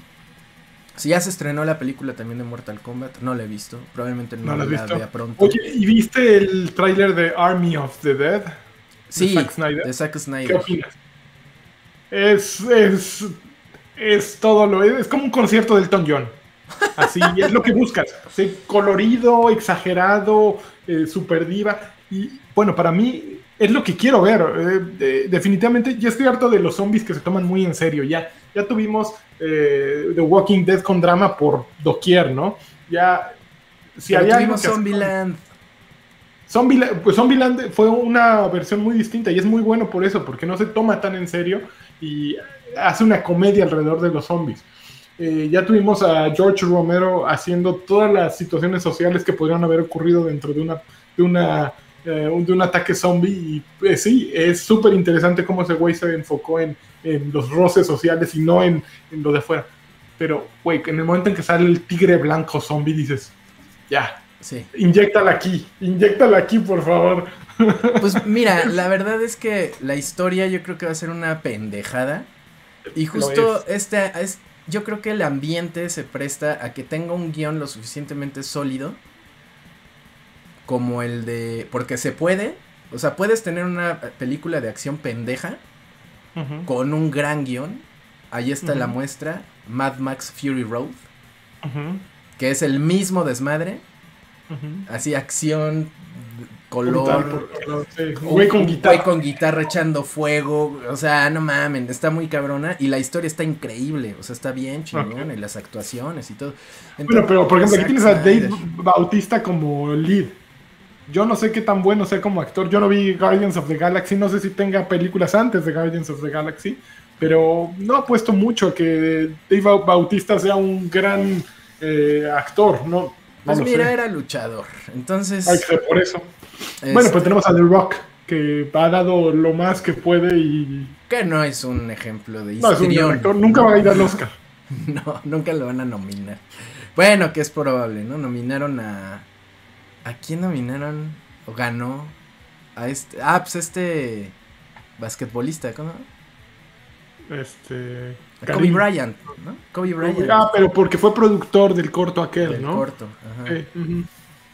Si ya se estrenó la película también de Mortal Kombat, no la he visto. Probablemente no, No la la visto. vea pronto. Oye, ¿y viste el tráiler de Army of the Dead? sí, Zack Snyder. de Zack ¿Qué Snyder. opinas? Es, es, es todo lo es como un concierto del Elton John. Así es lo que buscas. Sí, colorido, exagerado, eh, super diva. Y bueno, para mí es lo que quiero ver. eh, eh, definitivamente, ya estoy harto de los zombies que se toman muy en serio. Ya, ya tuvimos eh, The Walking Dead con drama por doquier, ¿no? Ya. Si Pero algo tuvimos Zombieland. Zombieland, pues Zombieland fue una versión muy distinta y es muy bueno por eso, porque no se toma tan en serio y hace una comedia alrededor de los zombies. Eh, ya tuvimos a George Romero haciendo todas las situaciones sociales que podrían haber ocurrido dentro de una de una eh, un- de un ataque zombie y eh, sí, es súper interesante cómo ese güey se enfocó en, en los roces sociales y no en, en lo de afuera. Pero, güey, en el momento en que sale el tigre blanco zombie dices, ya, Sí. Inyéctala aquí, inyéctala aquí, por favor. Pues mira, la verdad es que la historia yo creo que va a ser una pendejada. Y justo este es, yo creo que el ambiente se presta a que tenga un guion lo suficientemente sólido como el de porque se puede, o sea, puedes tener una película de acción pendeja con un gran guion. Ahí está la muestra, Mad Max Fury Road, que es el mismo desmadre, así acción, color, Güey con guitarra. güey con guitarra echando fuego. O sea, no mamen, está muy cabrona. Y la historia está increíble. O sea, está bien chingón. Ok. Y las actuaciones y todo. Bueno, pero por ejemplo, aquí tienes a Dave. Bautista como lead. Yo no sé qué tan bueno sea como actor. Yo no vi Guardians of the Galaxy. No sé si tenga películas antes de Guardians of the Galaxy. Pero no apuesto mucho a que Dave Bautista sea un gran eh, actor. No, Pues mira, sé. era luchador. Entonces. Hay que ser por eso. este, Bueno, pues tenemos a The Rock, que ha dado lo más que puede y Que no es un ejemplo de no es un actor. Nunca va a ir al Oscar. No, nunca lo van a nominar. Bueno, que es probable, ¿no? Nominaron a. ¿A quién nominaron? ¿O ganó? A este. Ah, pues este. Basquetbolista, ¿cómo? Este. A Kobe. Bryant, ¿no? Kobe Bryant. Ah, pero porque fue productor del corto aquel, del ¿no? corto. Ajá.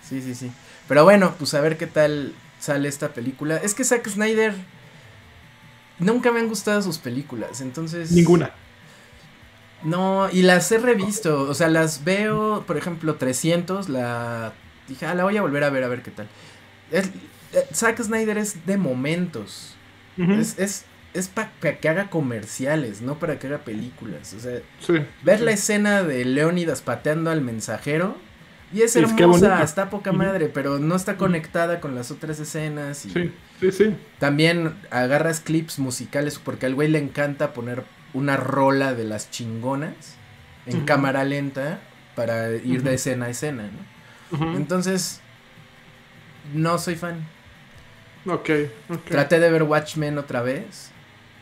Sí, sí, sí. Pero bueno, pues a ver qué tal sale esta película. Es que Zack Snyder. Nunca me han gustado sus películas, entonces. Ninguna. No, y las he revisto, o sea, las veo, por ejemplo, 300, la dije, ah, la voy a volver a ver a ver qué tal. Es, eh, Zack Snyder es de momentos, es, es, es para que haga comerciales, no para que haga películas. O sea, Sí. ver sí. la escena de Leónidas pateando al mensajero y es Es hermosa, bonito. está poca madre, pero no está conectada con las otras escenas. Y Sí, sí, sí. También agarras clips musicales porque al güey le encanta poner una rola de las chingonas en cámara lenta para ir de escena a escena, ¿no? Entonces, no soy fan. Ok, ok. Traté de ver Watchmen otra vez.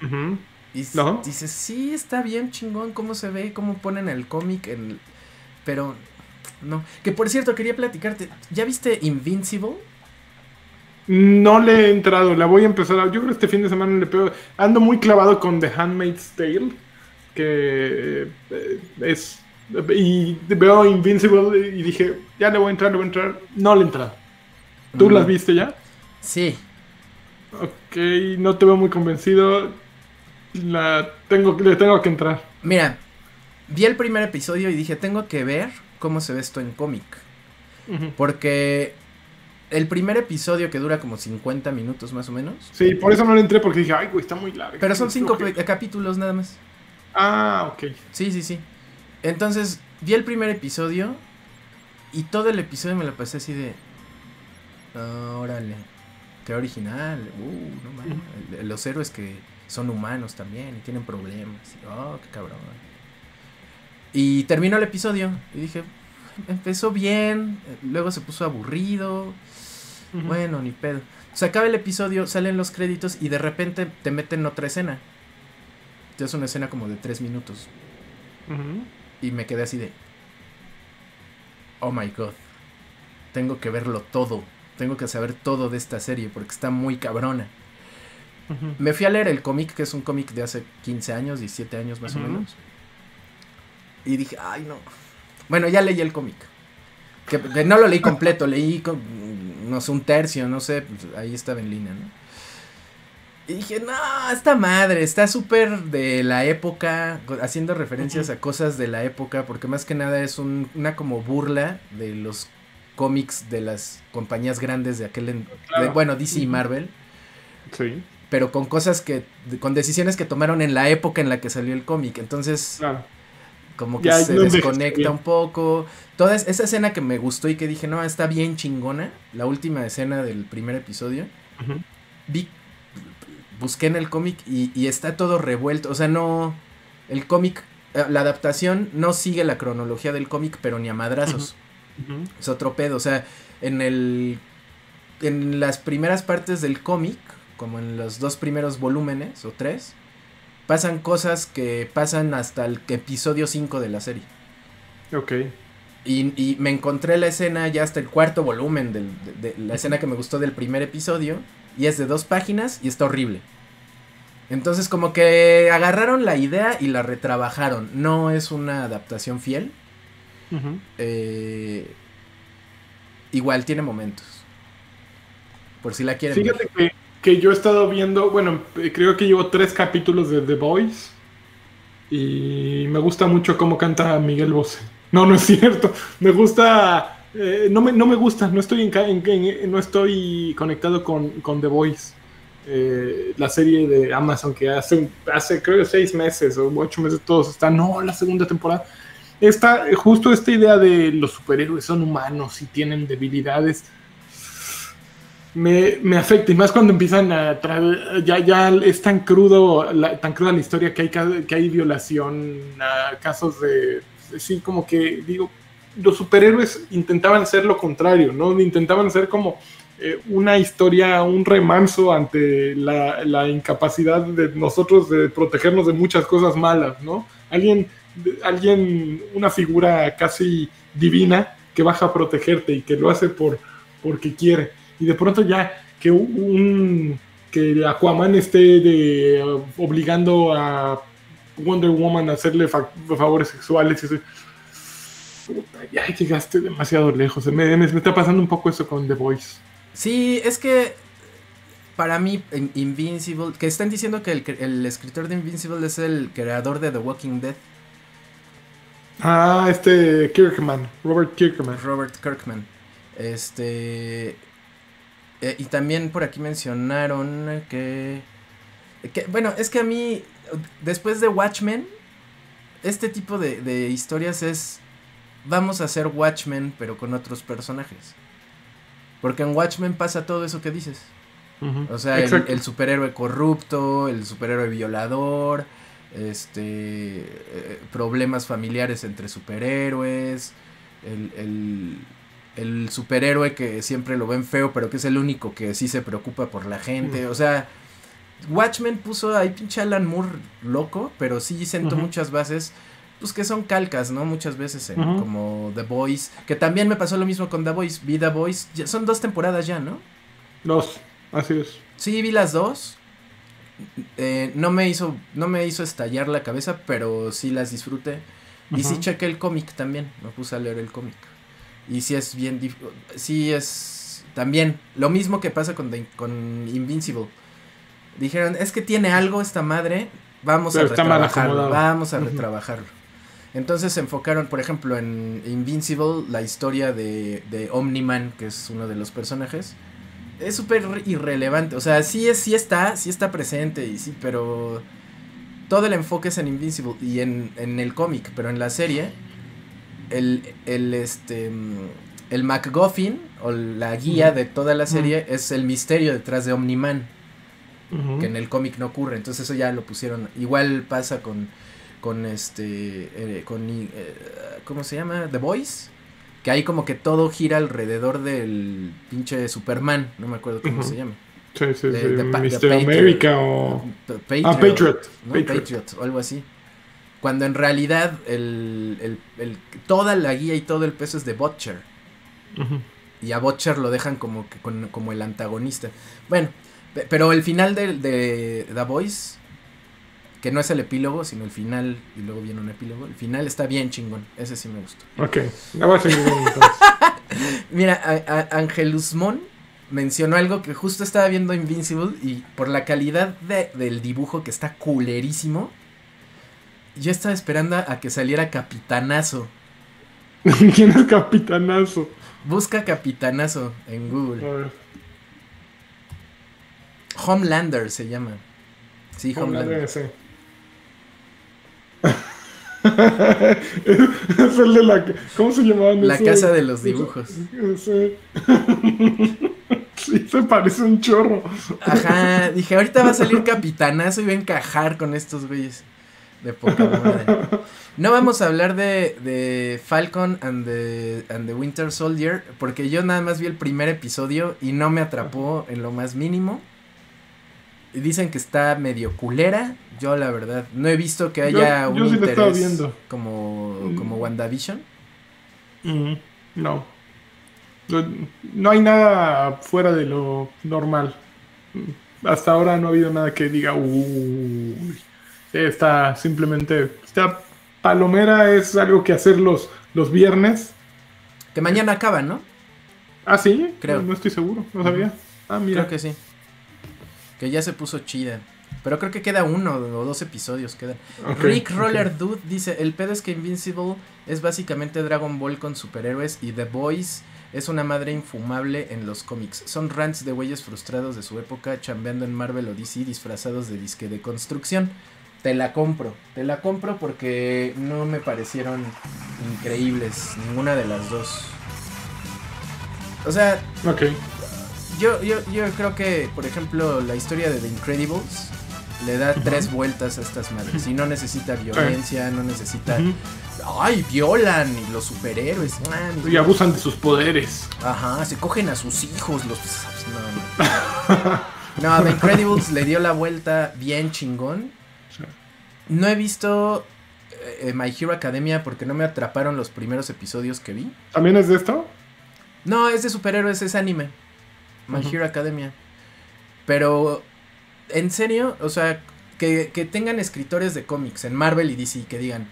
Ujú. Y ¿No? dices, sí, está bien chingón cómo se ve, cómo ponen el cómic, en... pero no. Que por cierto, quería platicarte, ¿ya viste Invincible? No le he entrado, la voy a empezar. a- Yo creo que este fin de semana le pego. Ando muy clavado con The Handmaid's Tale, que eh, es. Y veo Invincible y dije, ya le voy a entrar, le voy a entrar. No le he entrado. ¿Tú Mm. las viste ya? Sí, Ok, no te veo muy convencido. La tengo, le tengo que entrar. mira, vi el primer episodio y dije, tengo que ver cómo se ve esto en cómic. Porque el primer episodio que dura como 50 minutos más o menos. Sí, por eso no le entré, porque dije, ay, güey, está muy largo. Pero son cinco capítulos nada más. Ah, ok. Sí, sí, sí. Entonces, vi el primer episodio y todo el episodio me lo pasé así de... "Ah, órale, qué original. Uh, no mames. Los héroes que son humanos también y tienen problemas. oh, qué cabrón. Y terminó el episodio y dije, empezó bien, luego se puso aburrido. Bueno, ni pedo. Se acaba el episodio, salen los créditos y de repente te meten otra escena. Es una escena como de tres minutos. Ujú. Y me quedé así de. Oh my god. Tengo que verlo todo. Tengo que saber todo de esta serie porque está muy cabrona. Me fui a leer el cómic, que es un cómic de hace 15 años, 17 años más o menos. Y dije, ay no. Bueno, ya leí el cómic. Que, que no lo leí completo, leí con, no sé, un tercio, no sé, pues, ahí estaba en línea, ¿no? Y dije, no, esta madre, está súper de la época, haciendo referencias a cosas de la época, porque más que nada es un- una como burla de los cómics de las compañías grandes de aquel, en- Claro. de- bueno, DC y. Marvel, Sí, pero con cosas que, con decisiones que tomaron en la época en la que salió el cómic, entonces claro. como que Ya, se no desconecta un poco. Toda es- esa escena que me gustó y que dije, no, está bien chingona, la última escena del primer episodio, vi, busqué en el cómic y, y está todo revuelto, o sea, no, el cómic, eh, la adaptación no sigue la cronología del cómic, pero ni a madrazos, es otro pedo, o sea, en el, en las primeras partes del cómic, como en los dos primeros volúmenes o tres, pasan cosas que pasan hasta el episodio 5 de la serie. Ok. Y, y me encontré la escena ya hasta el cuarto volumen del- de, de la escena que me gustó del primer episodio. Y es de dos páginas y está horrible. Entonces como que agarraron la idea y la retrabajaron. No es una adaptación fiel. Eh, igual tiene momentos. Por si la quieren Fíjate ver. que, que yo he estado viendo, bueno, eh, creo que llevo tres capítulos de The Voice y me gusta mucho cómo canta Miguel Bosé. No, no es cierto. Me gusta, eh, no, me, no me gusta, no estoy, en, no estoy conectado con, The Voice. Eh, la serie de Amazon que hace, hace creo seis meses o ocho meses todos están, no, la segunda temporada. Esta, justo esta idea de los superhéroes son humanos y tienen debilidades me, me afecta y más cuando empiezan a ya ya es tan crudo tan cruda la historia que hay que hay violación casos de sí como que digo los superhéroes intentaban ser lo contrario no intentaban ser como eh, una historia un remanso ante la, incapacidad de nosotros de protegernos de muchas cosas malas no alguien alguien una figura casi divina que baja a protegerte y que lo hace por porque quiere y de pronto ya que un que Aquaman esté de, obligando a Wonder Woman a hacerle fa- favores sexuales y eso. Ya llegaste demasiado lejos. Me, me- me está pasando un poco eso con The Voice. Sí, es que para mí In- Invincible, que están diciendo que el, el escritor de Invincible es el creador de The Walking Dead, Ah, este Kirkman, Robert Kirkman. Robert Kirkman. Este eh, y también por aquí mencionaron que que bueno, es que a mí después de Watchmen este tipo de, de historias es vamos a hacer Watchmen pero con otros personajes. Porque en Watchmen pasa todo eso que dices. O sea, el, superhéroe corrupto, el superhéroe violador, este, eh, problemas familiares entre superhéroes, el, el, el superhéroe que siempre lo ven feo, pero que es el único que sí se preocupa por la gente. O sea, Watchmen puso ahí pinche Alan Moore loco, pero sí sentó muchas bases, pues que son calcas, ¿no? Muchas veces en como The Boys, que también me pasó lo mismo con The Boys. Vi The Boys, ya- son dos temporadas ya, ¿no? Dos, así es. Sí, vi las dos. Eh, no me hizo no me hizo estallar la cabeza, pero sí las disfruté. Y sí chequé el cómic también, me puse a leer el cómic. Y sí es bien sí es también lo mismo que pasa con, The- con Invincible. Dijeron, es que tiene algo esta madre, vamos Pero a retrabajarlo, vamos a retrabajarlo. Entonces se enfocaron, por ejemplo, en Invincible, la historia de, de Omni-Man, que es uno de los personajes. Es súper irrelevante, o sea, sí, es, sí está, sí está presente, y sí, pero todo el enfoque es en Invincible y en, en el cómic, pero en la serie, el, el, este, el MacGuffin, o la guía de toda la serie, es el misterio detrás de Omni-Man Ujú. que en el cómic no ocurre. Entonces eso ya lo pusieron. Igual pasa con con este eh, con eh, ¿cómo se llama? The Voice. Que ahí como que todo gira alrededor del pinche Superman, no me acuerdo cómo se llama. Sí, sí, De- sí. de Mr. Patriot. America o. Pa- Ah, Patriot. ¿no? Patriot. Patriot, o algo así. Cuando en realidad el, el- el- toda la guía y todo el peso es de Butcher. Y a Butcher lo dejan como, que con- como el antagonista. Bueno, pe- pero el final de, de The Voice, que no es el epílogo, sino el final, y luego viene un epílogo, el final está bien chingón. Ese sí me gustó. Ok, voy a seguir. Mira, a, a- Angelus Mon mencionó algo que justo estaba viendo Invincible y por la calidad de- del dibujo que está culerísimo, yo estaba esperando a que saliera Capitanazo. ¿Quién es Capitanazo? Busca Capitanazo en A Google. ver, Homelander se llama. Sí, Homelander. Homelander, sí. Es el de la. ¿Cómo se llamaban La esos? casa de los dibujos. Sí. sí, se parece un chorro. Ajá, dije, ahorita va a salir capitanazo y va a encajar con estos güeyes. De poca madre. No vamos a hablar de, de Falcon and the, and the Winter Soldier, porque yo nada más vi el primer episodio y no me atrapó en lo más mínimo. Dicen que está medio culera. Yo, la verdad, no he visto que haya Yo- un yo sí interés viendo. como, como Mm. WandaVision. Mm, No. No- No hay nada fuera de lo normal. Hasta ahora no ha habido nada que diga, uy. Está simplemente. Esta palomera es algo que hacer los, los viernes. Que mañana acaba, ¿no? Ah, sí, Creo. No, no estoy seguro, no sabía. Ah, mira. Creo que sí. Que ya se puso chida. Pero creo que queda uno o dos episodios quedan. Ok, Rick. Roller Dude dice, el pedo es que Invincible es básicamente Dragon Ball con superhéroes y The Boys es una madre infumable en los cómics. Son rants de güeyes frustrados de su época chambeando en Marvel o DC disfrazados de disque de construcción. Te la compro, te la compro porque no me parecieron increíbles ninguna de las dos. O sea, Ok. Yo, yo, yo creo que, por ejemplo, la historia de The Incredibles le da tres vueltas a estas madres. Y no necesita violencia, no necesita. ¡Ay, violan! Y los superhéroes. ah, mis- Y abusan de sus poderes. Ajá, se cogen a sus hijos. Los. No, no. No, The Incredibles le dio la vuelta bien chingón. No he visto eh, My Hero Academia porque no me atraparon los primeros episodios que vi. ¿También es de esto? No, es de superhéroes, es anime. My. Hero Academia. Pero, en serio, o sea, que, que tengan escritores de cómics en Marvel y DC que digan,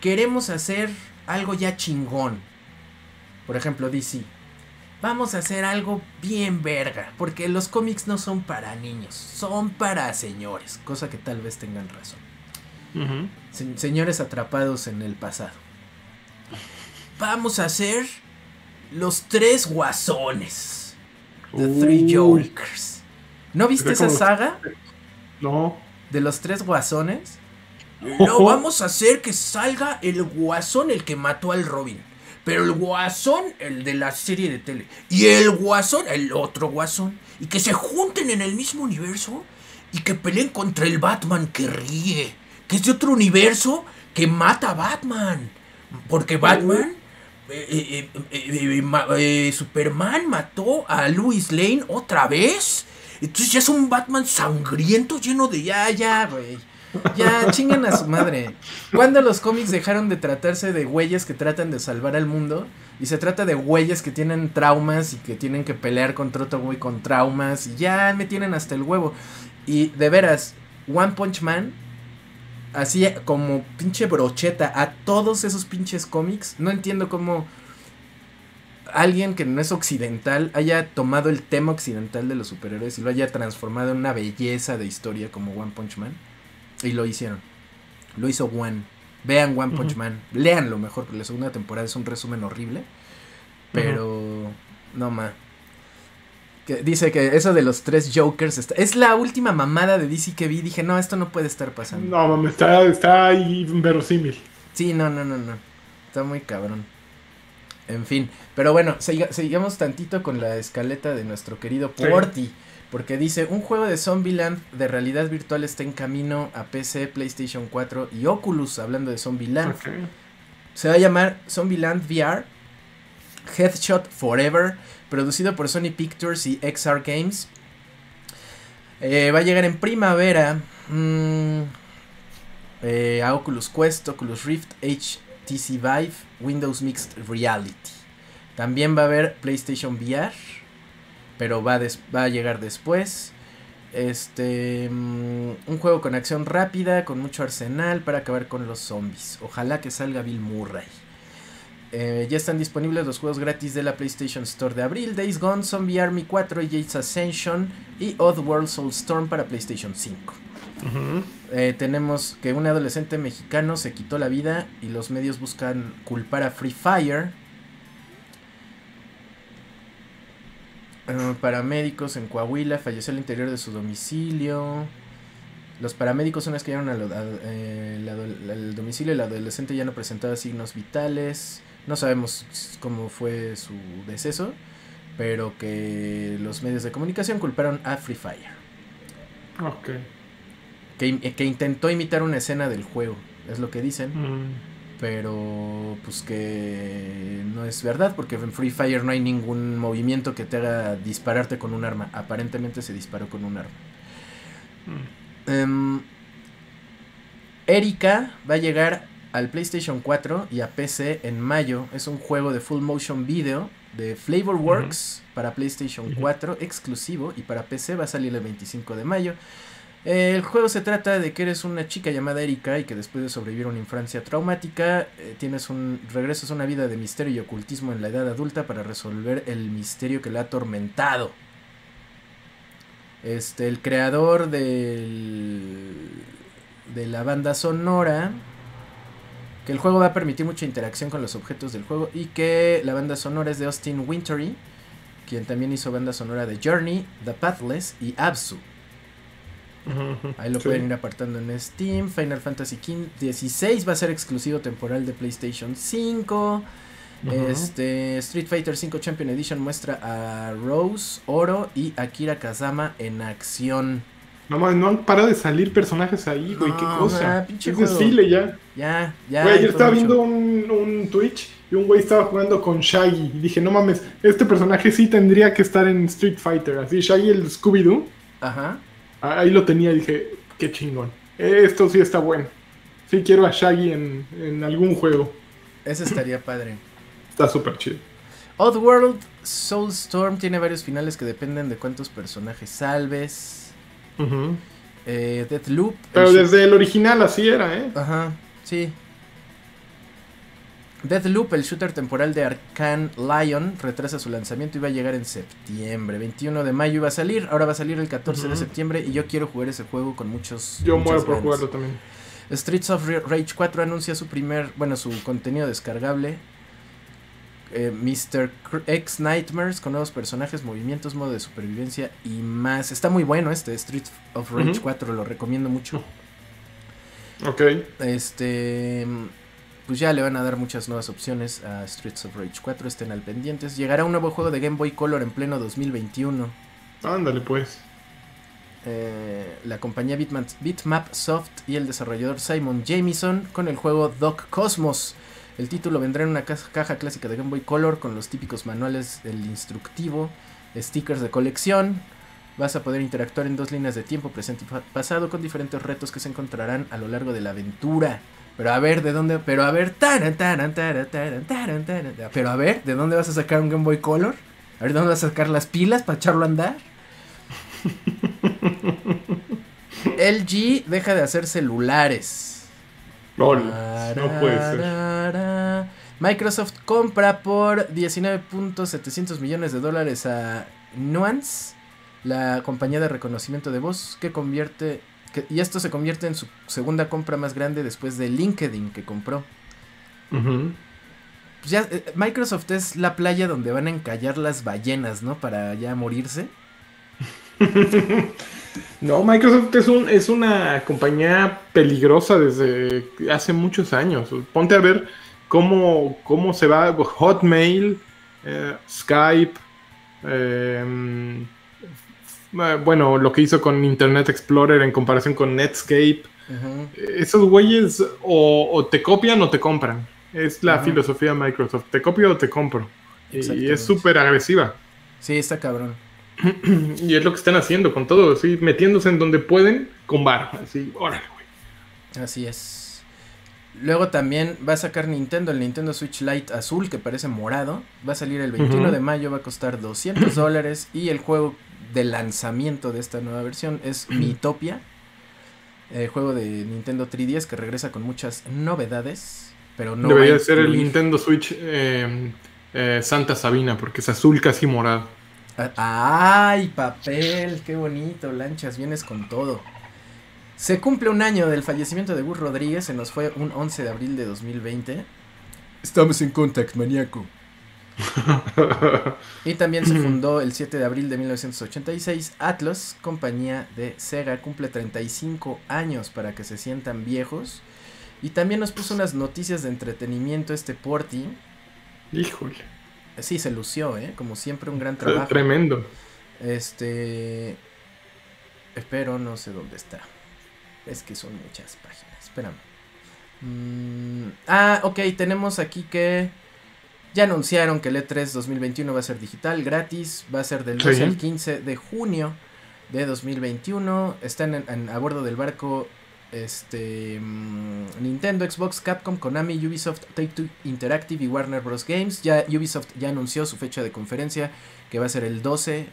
queremos hacer algo ya chingón. Por ejemplo, DC. Vamos a hacer algo bien verga, porque los cómics no son para niños, son para señores, cosa que tal vez tengan razón. Se- señores atrapados en el pasado. Vamos a hacer los tres guasones. The Three Jokers. ¿No viste esa saga No. de los tres guasones? No, vamos a hacer que salga el guasón el que mató al Robin. Pero el guasón, el de la serie de tele. Y el guasón, el otro guasón. Y que se junten en el mismo universo. Y que peleen contra el Batman que ríe. Que es de otro universo. que mata a Batman. Porque Batman, ma- Superman mató a Louis Lane otra vez. Entonces ya es un Batman sangriento lleno de ya, ya, güey. Ya, chingan a su madre. ¿Cuándo los cómics dejaron de tratarse de güeyes que tratan de salvar al mundo? Y se trata de güeyes que tienen traumas y que tienen que pelear contra otro güey con traumas. Y ya me tienen hasta el huevo. Y de veras, One Punch Man, así como pinche brocheta a todos esos pinches cómics. No entiendo cómo alguien que no es occidental haya tomado el tema occidental de los superhéroes y lo haya transformado en una belleza de historia como One Punch Man. Y lo hicieron. Lo hizo One. Vean One Punch. Man. Leanlo mejor, porque la segunda temporada es un resumen horrible. Pero. No ma. Que dice que eso de los tres Jokers está- es la última mamada de DC que vi. Dije, no, esto no puede estar pasando. No, mames, está, está ahí verosímil. Sí, no, no, no, no. Está muy cabrón. En fin. Pero bueno, siga- sigamos tantito con la escaleta de nuestro querido Sí. Porty. Porque dice, un juego de Zombieland de realidad virtual está en camino a PC, PlayStation 4 y Oculus, hablando de Zombieland. Ok. Se va a llamar Zombieland VR Headshot Forever, producido por Sony Pictures y XR Games. Eh, va a llegar en primavera mm, eh, a Oculus Quest, Oculus Rift, HTC Vive, Windows Mixed Reality. También va a haber PlayStation VR, pero va, a llegar después. Este, mm, un juego con acción rápida, con mucho arsenal para acabar con los zombies. Ojalá que salga Bill Murray. Eh, ya están disponibles los juegos gratis de la PlayStation Store de abril: Days Gone, Zombie Army 4, Yates Ascension y Oddworld Soulstorm para PlayStation 5. Ujú. Eh, tenemos que un adolescente mexicano se quitó la vida y los medios buscan culpar a Free Fire. Eh, paramédicos en Coahuila falleció al interior de su domicilio. Los paramédicos una vez que llegaron al, al- ado- al domicilio, el adolescente ya no presentaba signos vitales. No sabemos cómo fue su deceso, pero que los medios de comunicación culparon a Free Fire Ok. que, que intentó imitar una escena del juego, es lo que dicen, Mm. pero pues que no es verdad, porque en Free Fire no hay ningún movimiento que te haga dispararte con un arma, aparentemente se disparó con un arma. Mm. Em, Erika va a llegar al PlayStation 4 y a PC en mayo, es un juego de full motion video de Flavorworks para PlayStation Ujú. 4 exclusivo y para PC va a salir el 25 de mayo. Eh, El juego se trata de que eres una chica llamada Erika y que después de sobrevivir a una infancia traumática eh, tienes un regresas a una vida de misterio y ocultismo en la edad adulta para resolver el misterio que la ha atormentado. Este, el creador del de la banda sonora que el juego va a permitir mucha interacción con los objetos del juego y que la banda sonora es de Austin Wintory, quien también hizo banda sonora de Journey, The Pathless y Absu. Ahí lo Sí. pueden ir apartando en Steam. Final Fantasy XVI va a ser exclusivo temporal de PlayStation 5. Ujú. Este Street Fighter 5 Champion Edition muestra a Rose, Oro y Akira Kazama en acción. No mames, no han parado de salir personajes ahí, güey. qué cosa. pinche es desfile ya. Ya, ya. Güey, ayer hay estaba viendo un, un Twitch y un güey estaba jugando con Shaggy. Y dije, no mames, este personaje sí tendría que estar en Street Fighter. Así, Shaggy el Scooby-Doo. Ajá. Ahí lo tenía y dije, qué chingón. Esto sí está bueno. Sí quiero a Shaggy en, en algún juego. Ese estaría padre. Está súper chido. Oddworld Soulstorm tiene varios finales que dependen de cuántos personajes salves. Ujú. Eh, Deathloop. el Pero desde el original así era, ¿eh? Ajá, sí. Deathloop, el shooter temporal de Arcane Lion, retrasa su lanzamiento y va a llegar en septiembre. 21 de mayo iba a salir, ahora va a salir el 14 de septiembre y yo quiero jugar ese juego con muchos. Yo muero por jugarlo también. Streets of Ra- Rage 4 anuncia su primer, bueno, su contenido descargable. Eh, Mr. X Nightmares con nuevos personajes, movimientos, modo de supervivencia y más. Está muy bueno este Streets of Rage Ujú. 4, lo recomiendo mucho. Ok. Este. Pues ya le van a dar muchas nuevas opciones a Streets of Rage 4. Estén al pendientes. Llegará un nuevo juego de Game Boy Color en pleno 2021. Ándale, pues. eh, la compañía Bitmap, Bitmap Soft y el desarrollador Simon Jamison con el juego Doc Cosmos. El título vendrá en una ca- caja clásica de Game Boy Color con los típicos manuales del instructivo, stickers de colección. Vas a poder interactuar en dos líneas de tiempo, presente y pasado, con diferentes retos que se encontrarán a lo largo de la aventura. Pero a ver, ¿de dónde? Pero a ver, taran, pero a ver, ¿de dónde vas a sacar un Game Boy Color? A ver, ¿de dónde vas a sacar las pilas para echarlo a andar? LG deja de hacer celulares. Lol, no puede ser. Microsoft compra por 19.700 millones de dólares a Nuance, la compañía de reconocimiento de voz, que convierte. que- y esto se convierte en su segunda compra más grande después de LinkedIn que compró. Pues ya, eh, Microsoft es la playa donde van a encallar las ballenas, ¿no? Para ya morirse. No, Microsoft es, un, es una compañía peligrosa desde hace muchos años. Ponte a ver cómo, cómo se va Hotmail, eh, Skype, eh, eh, bueno, lo que hizo con Internet Explorer en comparación con Netscape. Esos güeyes o, o te copian o te compran. Es la filosofía de Microsoft. Te copio o te compro. Y es súper agresiva. Sí, está cabrón. Y es lo que están haciendo con todo, así, metiéndose en donde pueden con bar. Así, órale, güey. Así es. Luego también va a sacar Nintendo el Nintendo Switch Lite azul que parece morado. Va a salir el 21 Ujú. de mayo, va a costar 200 dólares. Y el juego de lanzamiento de esta nueva versión es Miitopia. El juego de Nintendo 3DS que regresa con muchas novedades. Pero no Debería va a ser el Nintendo Switch eh, eh, Santa Sabina, porque es azul casi morado. ¡Ay, papel! ¡Qué bonito! Lanchas, vienes con todo. Se cumple un año del fallecimiento de Gus Rodríguez, se nos fue un 11 de abril de 2020. Estamos en Contact, maníaco. Y también se fundó el 7 de abril de 1986 Atlas, compañía de Sega, cumple 35 años para que se sientan viejos. Y también nos puso unas noticias de entretenimiento este Porti. Híjole, Sí, se lució, ¿eh? Como siempre, un gran trabajo. tremendo. Este. Espero, no sé dónde está. Es que son muchas páginas. Espérame. Mm, ah, ok, tenemos aquí que. Ya anunciaron que el E E3 2021 va a ser digital, gratis. Va a ser del 12 Sí. al 15 de junio de 2021. Están en- en- a bordo del barco. Este. mm, Nintendo, Xbox, Capcom, Konami, Ubisoft, Take-Two Interactive y Warner Bros. Games. Ya Ubisoft ya anunció su fecha de conferencia que va a ser el 12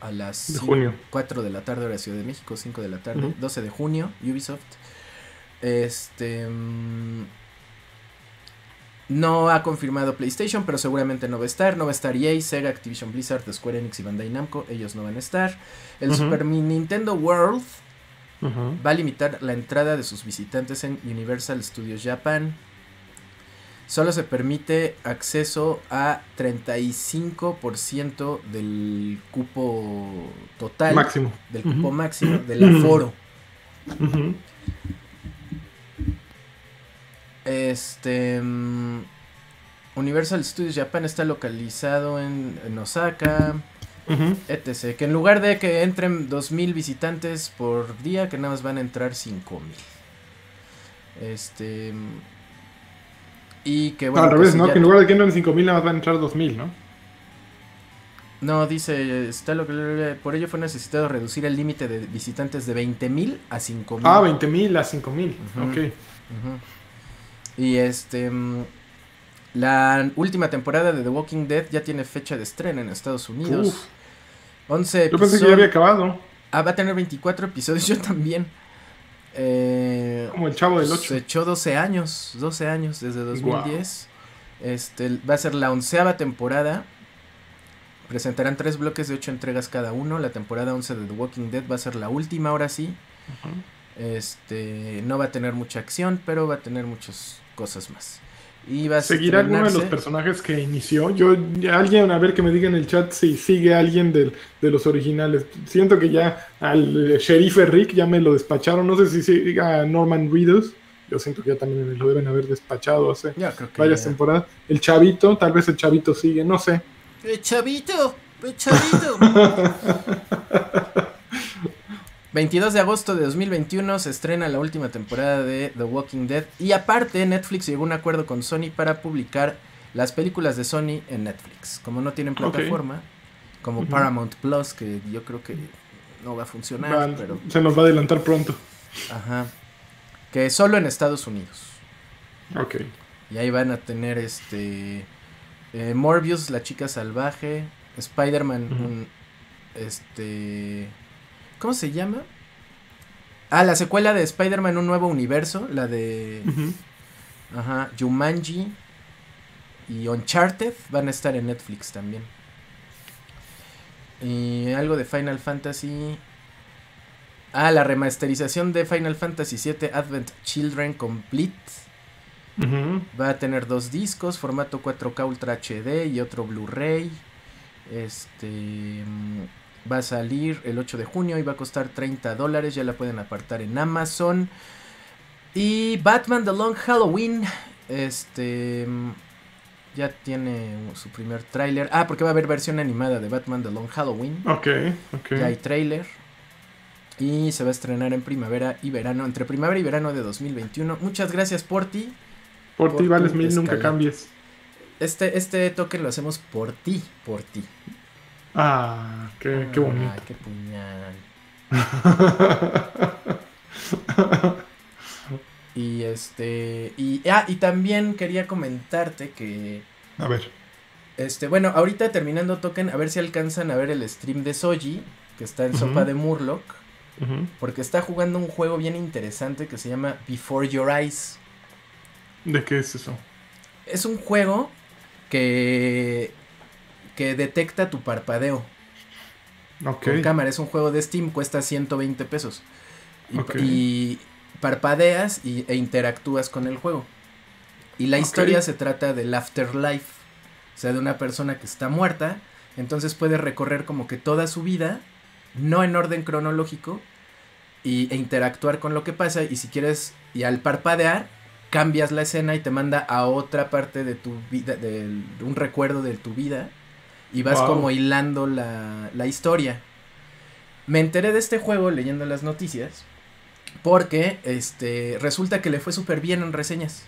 a las De cinco- junio. 4 de la tarde hora Ciudad de México, 5 de la tarde, Ujú. 12 de junio, Ubisoft. Este mm, no ha confirmado PlayStation, pero seguramente no va a estar. No va a estar EA, Sega, Activision Blizzard, Square Enix y Bandai Namco. Ellos no van a estar. El. Super Nintendo World Va a limitar la entrada de sus visitantes en Universal Studios Japan. Solo se permite acceso a 35% del cupo total, Máximo. del cupo máximo, del aforo. Este. mm, Universal Studios Japan está localizado en, en Osaka, Ujú. etc. Que en lugar de que entren 2.000 visitantes por día, que nada más van a entrar 5.000. Este. mm, Y que bueno. Al pues, revés, si ¿no? Que en lugar de que entren 5000, nada más van a entrar 2000, ¿no? No, dice, está lo que por ello fue necesitado reducir el límite de visitantes de 20.000 a 5.000. Ah, 20000 a 5000. Ujú. Ok. Ujú. Y este. La última temporada de The Walking Dead ya tiene fecha de estreno en Estados Unidos. Uf, 11 yo pensé que ya episodios- había acabado. Ah, va a tener 24 episodios, yo también. Eh, Como el chavo del se 8. echó 12 años, 12 años desde 2010. Este, va a ser la onceava temporada. Presentarán tres bloques de 8 entregas cada uno. La temporada 11 de The Walking Dead va a ser la última, ahora sí. Este, no va a tener mucha acción, pero va a tener muchas cosas más. Y va a ¿Seguirá alguno de los personajes que inició? Yo, alguien, a ver que me diga en el chat si sigue alguien del- de los originales. Siento que ya al sheriff Rick ya me lo despacharon. No sé si siga Norman Reedus. Yo siento que ya también me lo deben haber despachado hace varias ya. temporadas. El chavito, tal vez el chavito sigue, no sé. ¡Eh, chavito! ¡Eh, chavito! 22 de agosto de 2021 se estrena la última temporada de The Walking Dead. Y aparte, Netflix llegó a un acuerdo con Sony para publicar las películas de Sony en Netflix. Como no tienen plataforma, como. Paramount Plus, que yo creo que no va a funcionar, Van- pero. Se nos va a adelantar pronto. Ajá. Que solo en Estados Unidos. Ok. Y ahí van a tener este. eh, Morbius, la chica salvaje. Spider-Man, un. Este. ¿Cómo se llama? Ah, la secuela de Spider-Man, un nuevo universo. La de. Ajá. Jumanji. Y Uncharted van a estar en Netflix también. Y algo de Final Fantasy. Ah, la remasterización de Final Fantasy VII Advent Children Complete. Ujú. Va a tener dos discos, formato 4K Ultra HD y otro Blu-ray. Este mm, va a salir el 8 de junio y va a costar 30 dólares. Ya la pueden apartar en Amazon. Y Batman The Long Halloween. Este ya tiene su primer tráiler. Ah, porque va a haber versión animada de Batman The Long Halloween. Ok, ok. Ya hay tráiler. Y se va a estrenar en primavera y verano, entre primavera y verano de 2021. Muchas gracias por ti. Por ti vales mil, nunca escaleta. cambies. Este, este token lo hacemos por ti, por ti. Ah, qué, qué bonito. Qué puñal. Y este. Y, ah, y también quería comentarte que. A ver. Este, bueno, ahorita terminando token, a ver si alcanzan a ver el stream de Soji, que está en. Sopa de Murloc. Porque está jugando un juego bien interesante que se llama Before Your Eyes. ¿De qué es eso? Es un juego que. Que detecta tu parpadeo. Ok. con cámara. Es un juego de Steam, cuesta 120 pesos. Y, y parpadeas y, e interactúas con el juego. Y la historia se trata del afterlife. O sea, de una persona que está muerta. Entonces puedes recorrer como que toda su vida, no en orden cronológico, y, e interactuar con lo que pasa. Y si quieres, y al parpadear, cambias la escena y te manda a otra parte de tu vida, de un recuerdo de tu vida. Y vas Wow. como hilando la, la historia. Me enteré de este juego leyendo las noticias. Porque este resulta que le fue súper bien en reseñas.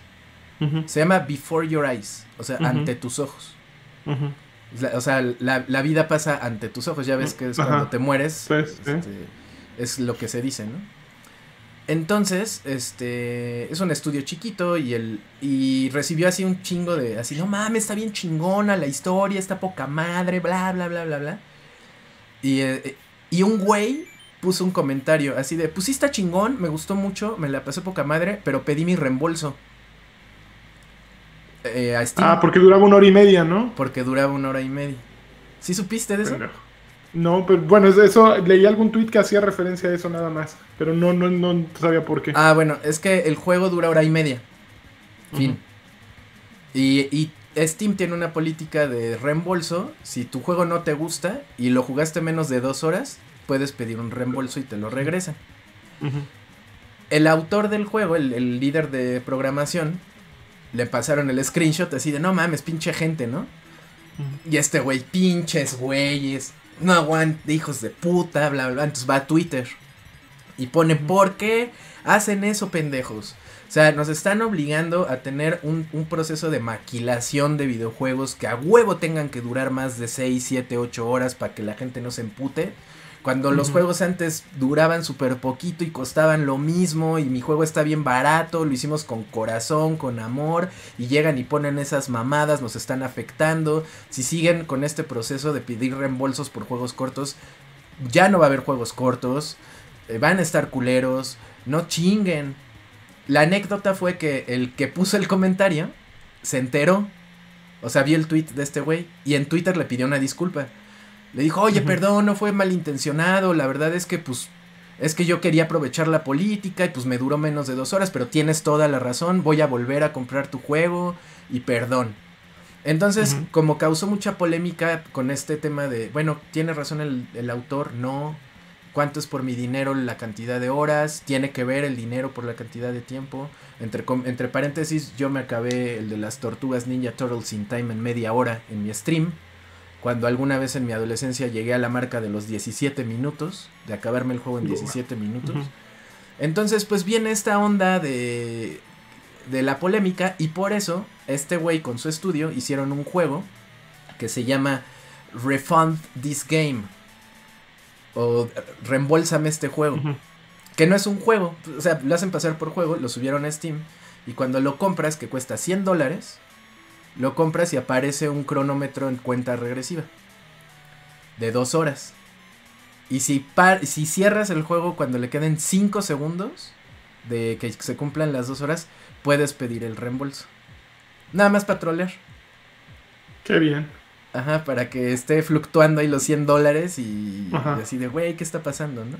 Se llama Before Your Eyes. O sea, ante tus ojos. La- o sea, la, la vida pasa ante tus ojos. Ya ves que es cuando te mueres. Pues, este, es lo que se dice, ¿no? Entonces, este, es un estudio chiquito y el y recibió así un chingo de así, no mames, está bien chingona la historia, está poca madre, bla bla bla bla bla. Y eh, y un güey puso un comentario así de, "Pues sí está chingón, me gustó mucho, me la pasé poca madre, pero pedí mi reembolso." Eh, a Steam Ah, porque duraba una hora y media, ¿no? porque duraba una hora y media. ¿Sí supiste de eso? No, pero bueno, es- eso leí algún tweet que hacía referencia a eso nada más, pero no, no, no sabía por qué. Ah, bueno, es que el juego dura hora y media. Fin. Y, y Steam tiene una política de reembolso. Si tu juego no te gusta y lo jugaste menos de dos horas, puedes pedir un reembolso y te lo regresan. El autor del juego, el, el líder de programación, le pasaron el screenshot así de no mames, pinche gente, ¿no? Y este güey, pinches güeyes, no aguante, hijos de puta, bla, bla, bla. Entonces va a Twitter y pone, ¿por qué hacen eso, pendejos? O sea, nos están obligando a tener un, un proceso de maquilación de videojuegos que a huevo tengan que durar más de 6, 7, 8 horas para que la gente no se empute. Cuando los juegos antes duraban súper poquito y costaban lo mismo y mi juego está bien barato, lo hicimos con corazón, con amor y llegan y ponen esas mamadas, nos están afectando. Si siguen con este proceso de pedir reembolsos por juegos cortos, ya no va a haber juegos cortos, eh, van a estar culeros, no chinguen. La anécdota fue que el que puso el comentario se enteró, o sea, vio el tweet de este güey y en Twitter le pidió una disculpa. Le dijo, oye, perdón, no fue malintencionado, la verdad es que pues es que yo quería aprovechar la política y pues me duró menos de dos horas, pero tienes toda la razón, voy a volver a comprar tu juego y perdón. Entonces, como causó mucha polémica con este tema de, bueno, tiene razón el, el autor, no, cuánto es por mi dinero la cantidad de horas, tiene que ver el dinero por la cantidad de tiempo. Entre, com- entre paréntesis, yo me acabé el de las tortugas Ninja Turtles in Time en media hora en mi stream. Cuando alguna vez en mi adolescencia llegué a la marca de los 17 minutos, de acabarme el juego en 17 minutos. Entonces, pues viene esta onda de, de la polémica y por eso este güey con su estudio hicieron un juego que se llama Refund This Game o Reembolsame este juego. Que no es un juego, o sea, lo hacen pasar por juego, lo subieron a Steam y cuando lo compras, que cuesta 100 dólares, lo compras y aparece un cronómetro en cuenta regresiva de dos horas. Y si, par- si cierras el juego cuando le queden 5 segundos de que se cumplan las dos horas, puedes pedir el reembolso. Nada más para trolear. Qué bien. Ajá, para que esté fluctuando ahí los 100 dólares y, y así de, güey, ¿qué está pasando, no?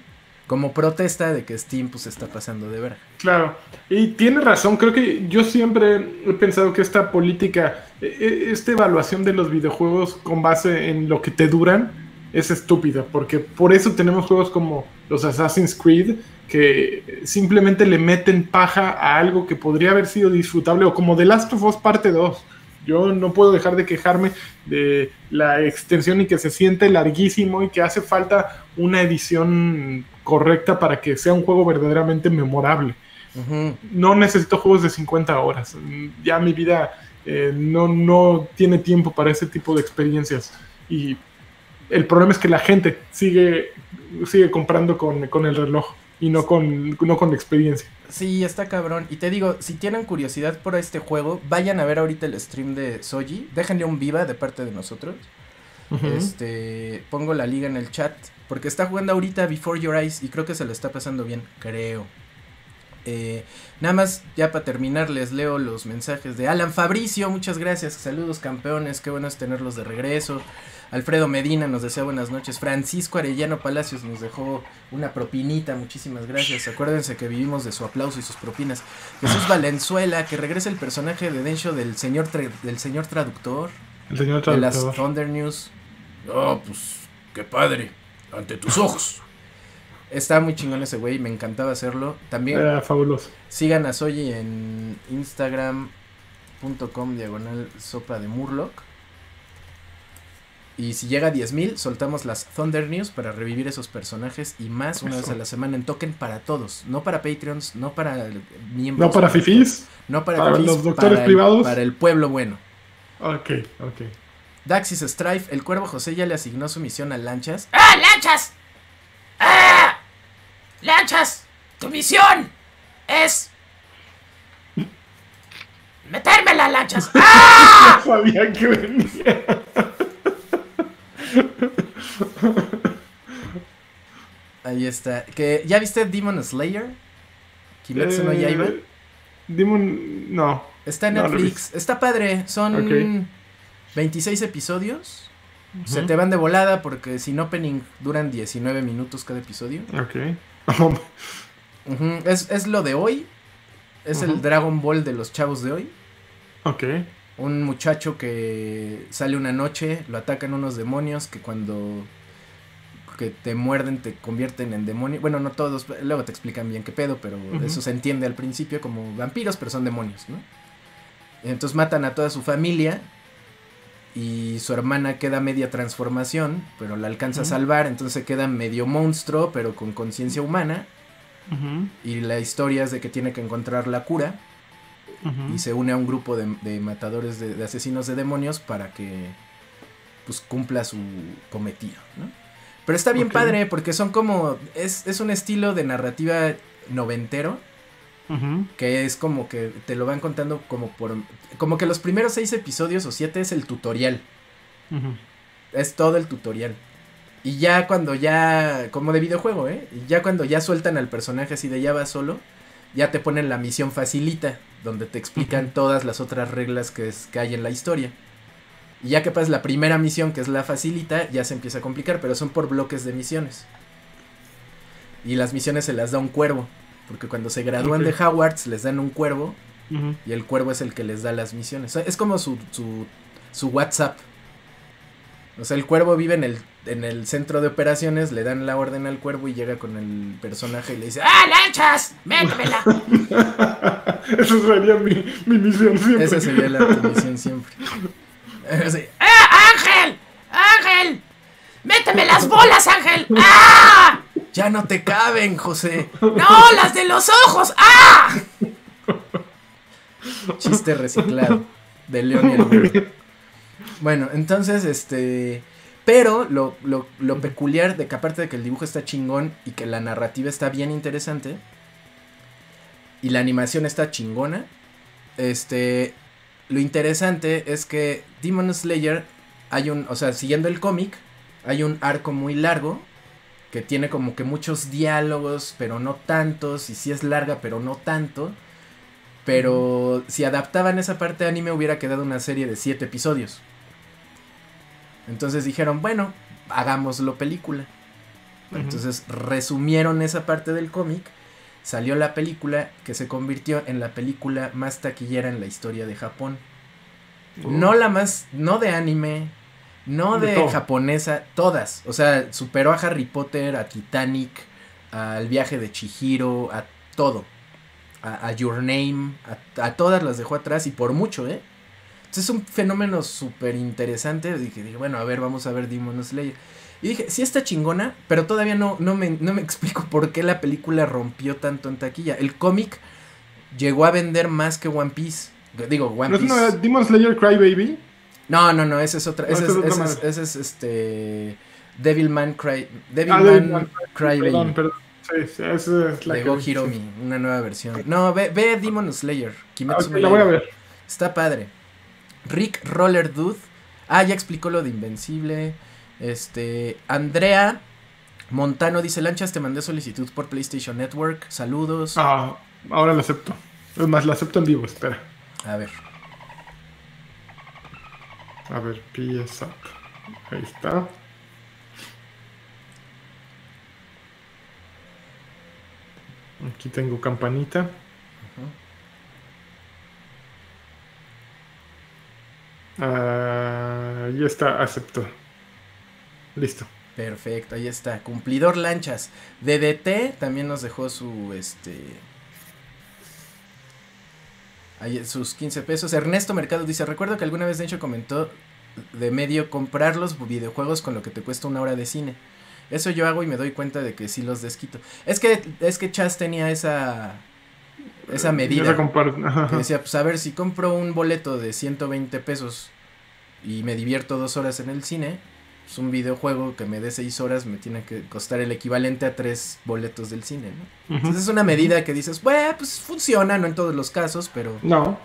Como protesta de que Steam pues está pasando de verga. Claro, y tiene razón, creo que yo siempre he pensado que esta política, e- e- esta evaluación de los videojuegos con base en lo que te duran es estúpida, porque por eso tenemos juegos como los Assassin's Creed que simplemente le meten paja a algo que podría haber sido disfrutable o como The Last of Us parte 2. Yo no puedo dejar de quejarme de la extensión y que se siente larguísimo y que hace falta una edición correcta para que sea un juego verdaderamente memorable. No necesito juegos de 50 horas. Ya mi vida eh, no, no tiene tiempo para ese tipo de experiencias. Y el problema es que la gente sigue, sigue comprando con, con el reloj y no con, no con experiencia. Sí, está cabrón. Y te digo, si tienen curiosidad por este juego, vayan a ver ahorita el stream de Soji. Déjenle un viva de parte de nosotros. Este, pongo la liga en el chat. Porque está jugando ahorita Before Your Eyes y creo que se lo está pasando bien, creo. Eh, nada más, ya para terminar, les leo los mensajes de Alan Fabricio. Muchas gracias. Saludos, campeones. Qué bueno es tenerlos de regreso. Alfredo Medina nos desea buenas noches. Francisco Arellano Palacios nos dejó una propinita. Muchísimas gracias. Acuérdense que vivimos de su aplauso y sus propinas. Jesús Valenzuela, que regrese el personaje de Densho del señor, del señor traductor El señor de las traductor. Thunder News. Oh, pues, qué padre. Ante tus ojos. Está muy chingón ese güey, me encantaba hacerlo. También Era fabuloso. sigan a Soyi en instagram.com diagonal sopa de Murloc. Y si llega a 10.000, soltamos las Thunder News para revivir esos personajes y más una vez a la semana en token para todos. No para Patreons, no para miembros. No para fifís. No para, para fifís, los doctores para el- privados. para el pueblo bueno. Ok, ok. Daxis Strife, el cuervo José ya le asignó su misión a Lanchas. ¡Ah, Lanchas! ¡Ah! ¡Lanchas! ¡Tu misión es. ¡Metérmela, Lanchas! ¡Ah! Sabía que venía. Ahí está. Que, ¿Ya viste Demon Slayer? Kimetsu no Eh, Yaiba. Demon. No. Está en no Netflix. Está padre. Son Ok. 26 episodios. Se te van de volada porque sin opening duran 19 minutos cada episodio. Ok. Es, es lo de hoy. Es el. Dragon Ball de los chavos de hoy. ok. Un muchacho que sale una noche, lo atacan unos demonios que cuando que te muerden te convierten en demonio. Bueno, no todos, luego te explican bien qué pedo, pero eso se entiende al principio como vampiros, pero son demonios, ¿no? Entonces matan a toda su familia y su hermana queda media transformación, pero la alcanza a salvar, entonces queda medio monstruo, pero con conciencia humana. Y la historia es de que tiene que encontrar la cura. Y se une a un grupo de, de matadores de, de asesinos de demonios para que pues cumpla su cometido, ¿no? Pero está bien padre porque son como es, es un estilo de narrativa noventero Que es como que te lo van contando como por como que los primeros seis episodios o siete es el tutorial. Es todo el tutorial. Y ya cuando ya como de videojuego eh y ya cuando ya sueltan al personaje así de ya va solo ya te ponen la misión facilita donde te explican todas las otras reglas que, es- que hay en la historia. Y ya que pasas la primera misión que es la facilita ya se empieza a complicar pero son por bloques de misiones. Y las misiones se las da un cuervo porque cuando se gradúan de Hogwarts les dan un cuervo y el cuervo es el que les da las misiones. O sea, Es como su, su, su WhatsApp. O sea, el cuervo vive en el, en el centro de operaciones, le dan la orden al cuervo y llega con el personaje y le dice ¡Ah, lanchas! ¡Métemela! Esa sería mi, mi misión siempre. Esa sería la tu misión siempre. Así, ¡Ah, Ángel! ¡Ángel! ¡Méteme las bolas, Ángel! ¡Ah! Ya no te caben, José. ¡No, las de los ojos! ¡Ah! Chiste reciclado de León y el Burro. Bueno, entonces, este. Pero lo, lo, lo peculiar de que aparte de que el dibujo está chingón y que la narrativa está bien interesante y la animación está chingona, este, lo interesante es que Demon Slayer hay un, o sea, siguiendo el cómic, hay un arco muy largo que tiene como que muchos diálogos, pero no tantos, y sí es larga, pero no tanto. Pero si adaptaban esa parte de anime hubiera quedado una serie de siete episodios. Entonces dijeron, bueno, hagámoslo película. Entonces resumieron esa parte del cómic. Salió la película que se convirtió en la película más taquillera en la historia de Japón. No la más, no de anime, no De japonesa, todas. O sea, superó a Harry Potter, a Titanic, al viaje de Chihiro, a todo. A, a Your Name, a, a todas las dejó atrás y por mucho, ¿eh? Entonces es un fenómeno súper interesante. Dije, dije, bueno, a ver, vamos a ver Demon Slayer. Y dije, sí está chingona, pero todavía no, no, me, no me explico por qué la película rompió tanto en taquilla. El cómic llegó a vender más que One Piece. Digo, One ¿No es Piece. una Demon Slayer Crybaby? No, no, no, esa es otra. Ese es, es otra ese es, madre. ese es, este. Devilman Cry. Ah, Devilman Devilman Cry Perdón, perdón. Sí, sí, esa es la De Go Hiromi, sí. una nueva versión. No, ve, ve Demon Slayer. Ah, Kimetsu la voy a ver. Está padre. Rick Roller Dude. Ah, ya explicó lo de Invencible. Este. Andrea Montano dice: Lanchas, te mandé solicitud por PlayStation Network. Saludos. Ah, ahora la acepto. Es más, la acepto en vivo, espera. A ver. A ver, PS Up. Ahí está. Aquí tengo campanita. Ah, ya está, aceptó. Listo. Perfecto, ahí está. Cumplidor Lanchas. DDT también nos dejó su este. Ahí, sus 15 pesos. Ernesto Mercado dice: Recuerdo que alguna vez Dencho comentó de medio comprar los videojuegos con lo que te cuesta una hora de cine. Eso yo hago y me doy cuenta de que sí los desquito. Es que, es que Chas tenía esa. Esa medida. Esa Que decía, pues a ver, si compro un boleto de 120 pesos y me divierto dos horas en el cine, pues un videojuego que me dé seis horas me tiene que costar el equivalente a tres boletos del cine, ¿no? Entonces es una medida que dices, bueno, pues funciona, no en todos los casos, pero, No.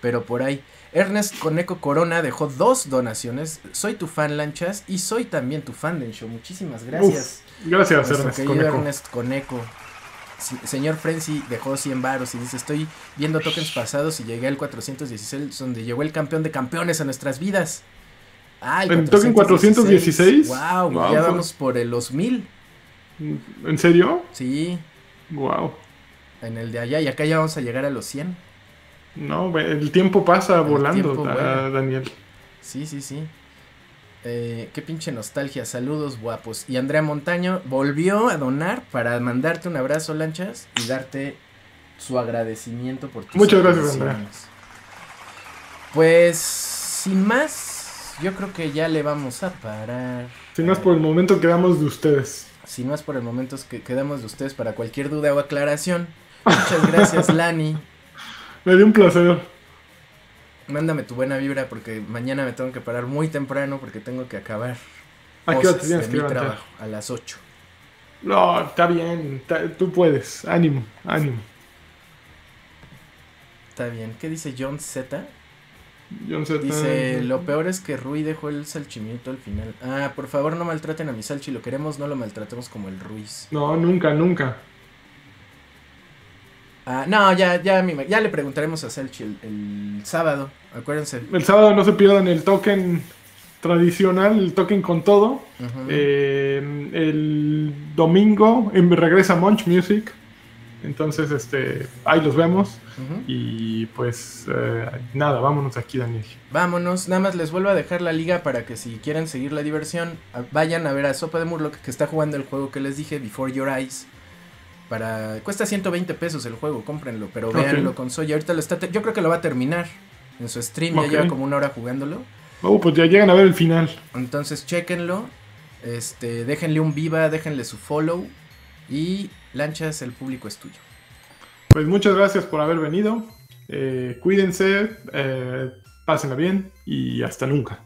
pero por ahí. Ernest Coneco Corona dejó dos donaciones. Soy tu fan, Lanchas, y soy también tu fan del show. Muchísimas gracias. Uf, gracias, Ernest Conejo. Ernest Coneco. Sí, señor Frenzy dejó 100 varos y dice, estoy viendo tokens pasados y llegué al 416, donde llegó el campeón de campeones a nuestras vidas. Ay, ¿En token 416? Wow, Wow, ya vamos por el- los mil. ¿En serio? Sí, Wow. en el de allá y acá ya vamos a llegar a los 100. No, el tiempo pasa volando, tiempo da- vuela. Daniel. Sí, sí, sí. Eh, qué pinche nostalgia, saludos guapos. Y Andrea Montaño volvió a donar para mandarte un abrazo, Lanchas, y darte su agradecimiento por tus Muchas gracias, aportaciones. Pues, sin más, yo creo que ya le vamos a parar. Si no es por el momento, quedamos de ustedes. Si no es por el momento es que quedamos de ustedes para cualquier duda o aclaración. Muchas gracias, Lani. Me dio un placer. Mándame tu buena vibra porque mañana me tengo que parar muy temprano porque tengo que acabar ¿A qué hora te tienes que levantar? trabajo a las 8. No, está bien. tú puedes. Ánimo, ánimo. Está bien. ¿Qué dice John Z? Yo no sé. Dice, lo peor es que Rui dejó el salchimiento al final. Ah, por favor no maltraten a mi salchi, lo queremos, no lo maltratemos como el Ruiz. No, nunca, nunca. Ah, no, ya, ya, ya le preguntaremos a Salchi el, el sábado, acuérdense. El sábado no se pierdan el token tradicional, el token con todo. Eh, el domingo regresa Munch Music. Entonces, este, ahí los vemos. Y pues eh, nada, vámonos aquí, Daniel. Vámonos, nada más les vuelvo a dejar la liga para que si quieren seguir la diversión, vayan a ver a Sopa de Murloc que está jugando el juego que les dije, Before Your Eyes. Para... Cuesta 120 pesos el juego, cómprenlo, pero Ok. véanlo con Soya. Ahorita lo está... te- Yo creo que lo va a terminar en su stream, ya lleva como una hora jugándolo. Oh, pues ya llegan a ver el final. Entonces, chéquenlo. Este, déjenle un viva, déjenle su follow. Y lanchas, el público es tuyo. Pues muchas gracias por haber venido. Eh, cuídense, eh, pásenla bien y hasta nunca.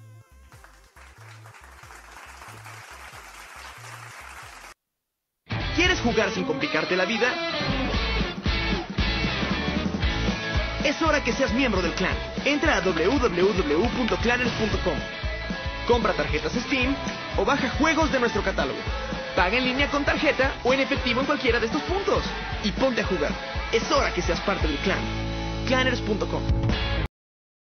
¿Quieres jugar sin complicarte la vida? Es hora que seas miembro del clan. Entra a www.claners.com. Compra tarjetas Steam o baja juegos de nuestro catálogo. Paga en línea con tarjeta o en efectivo en cualquiera de estos puntos. Y ponte a jugar. Es hora que seas parte del clan. Clanners.com.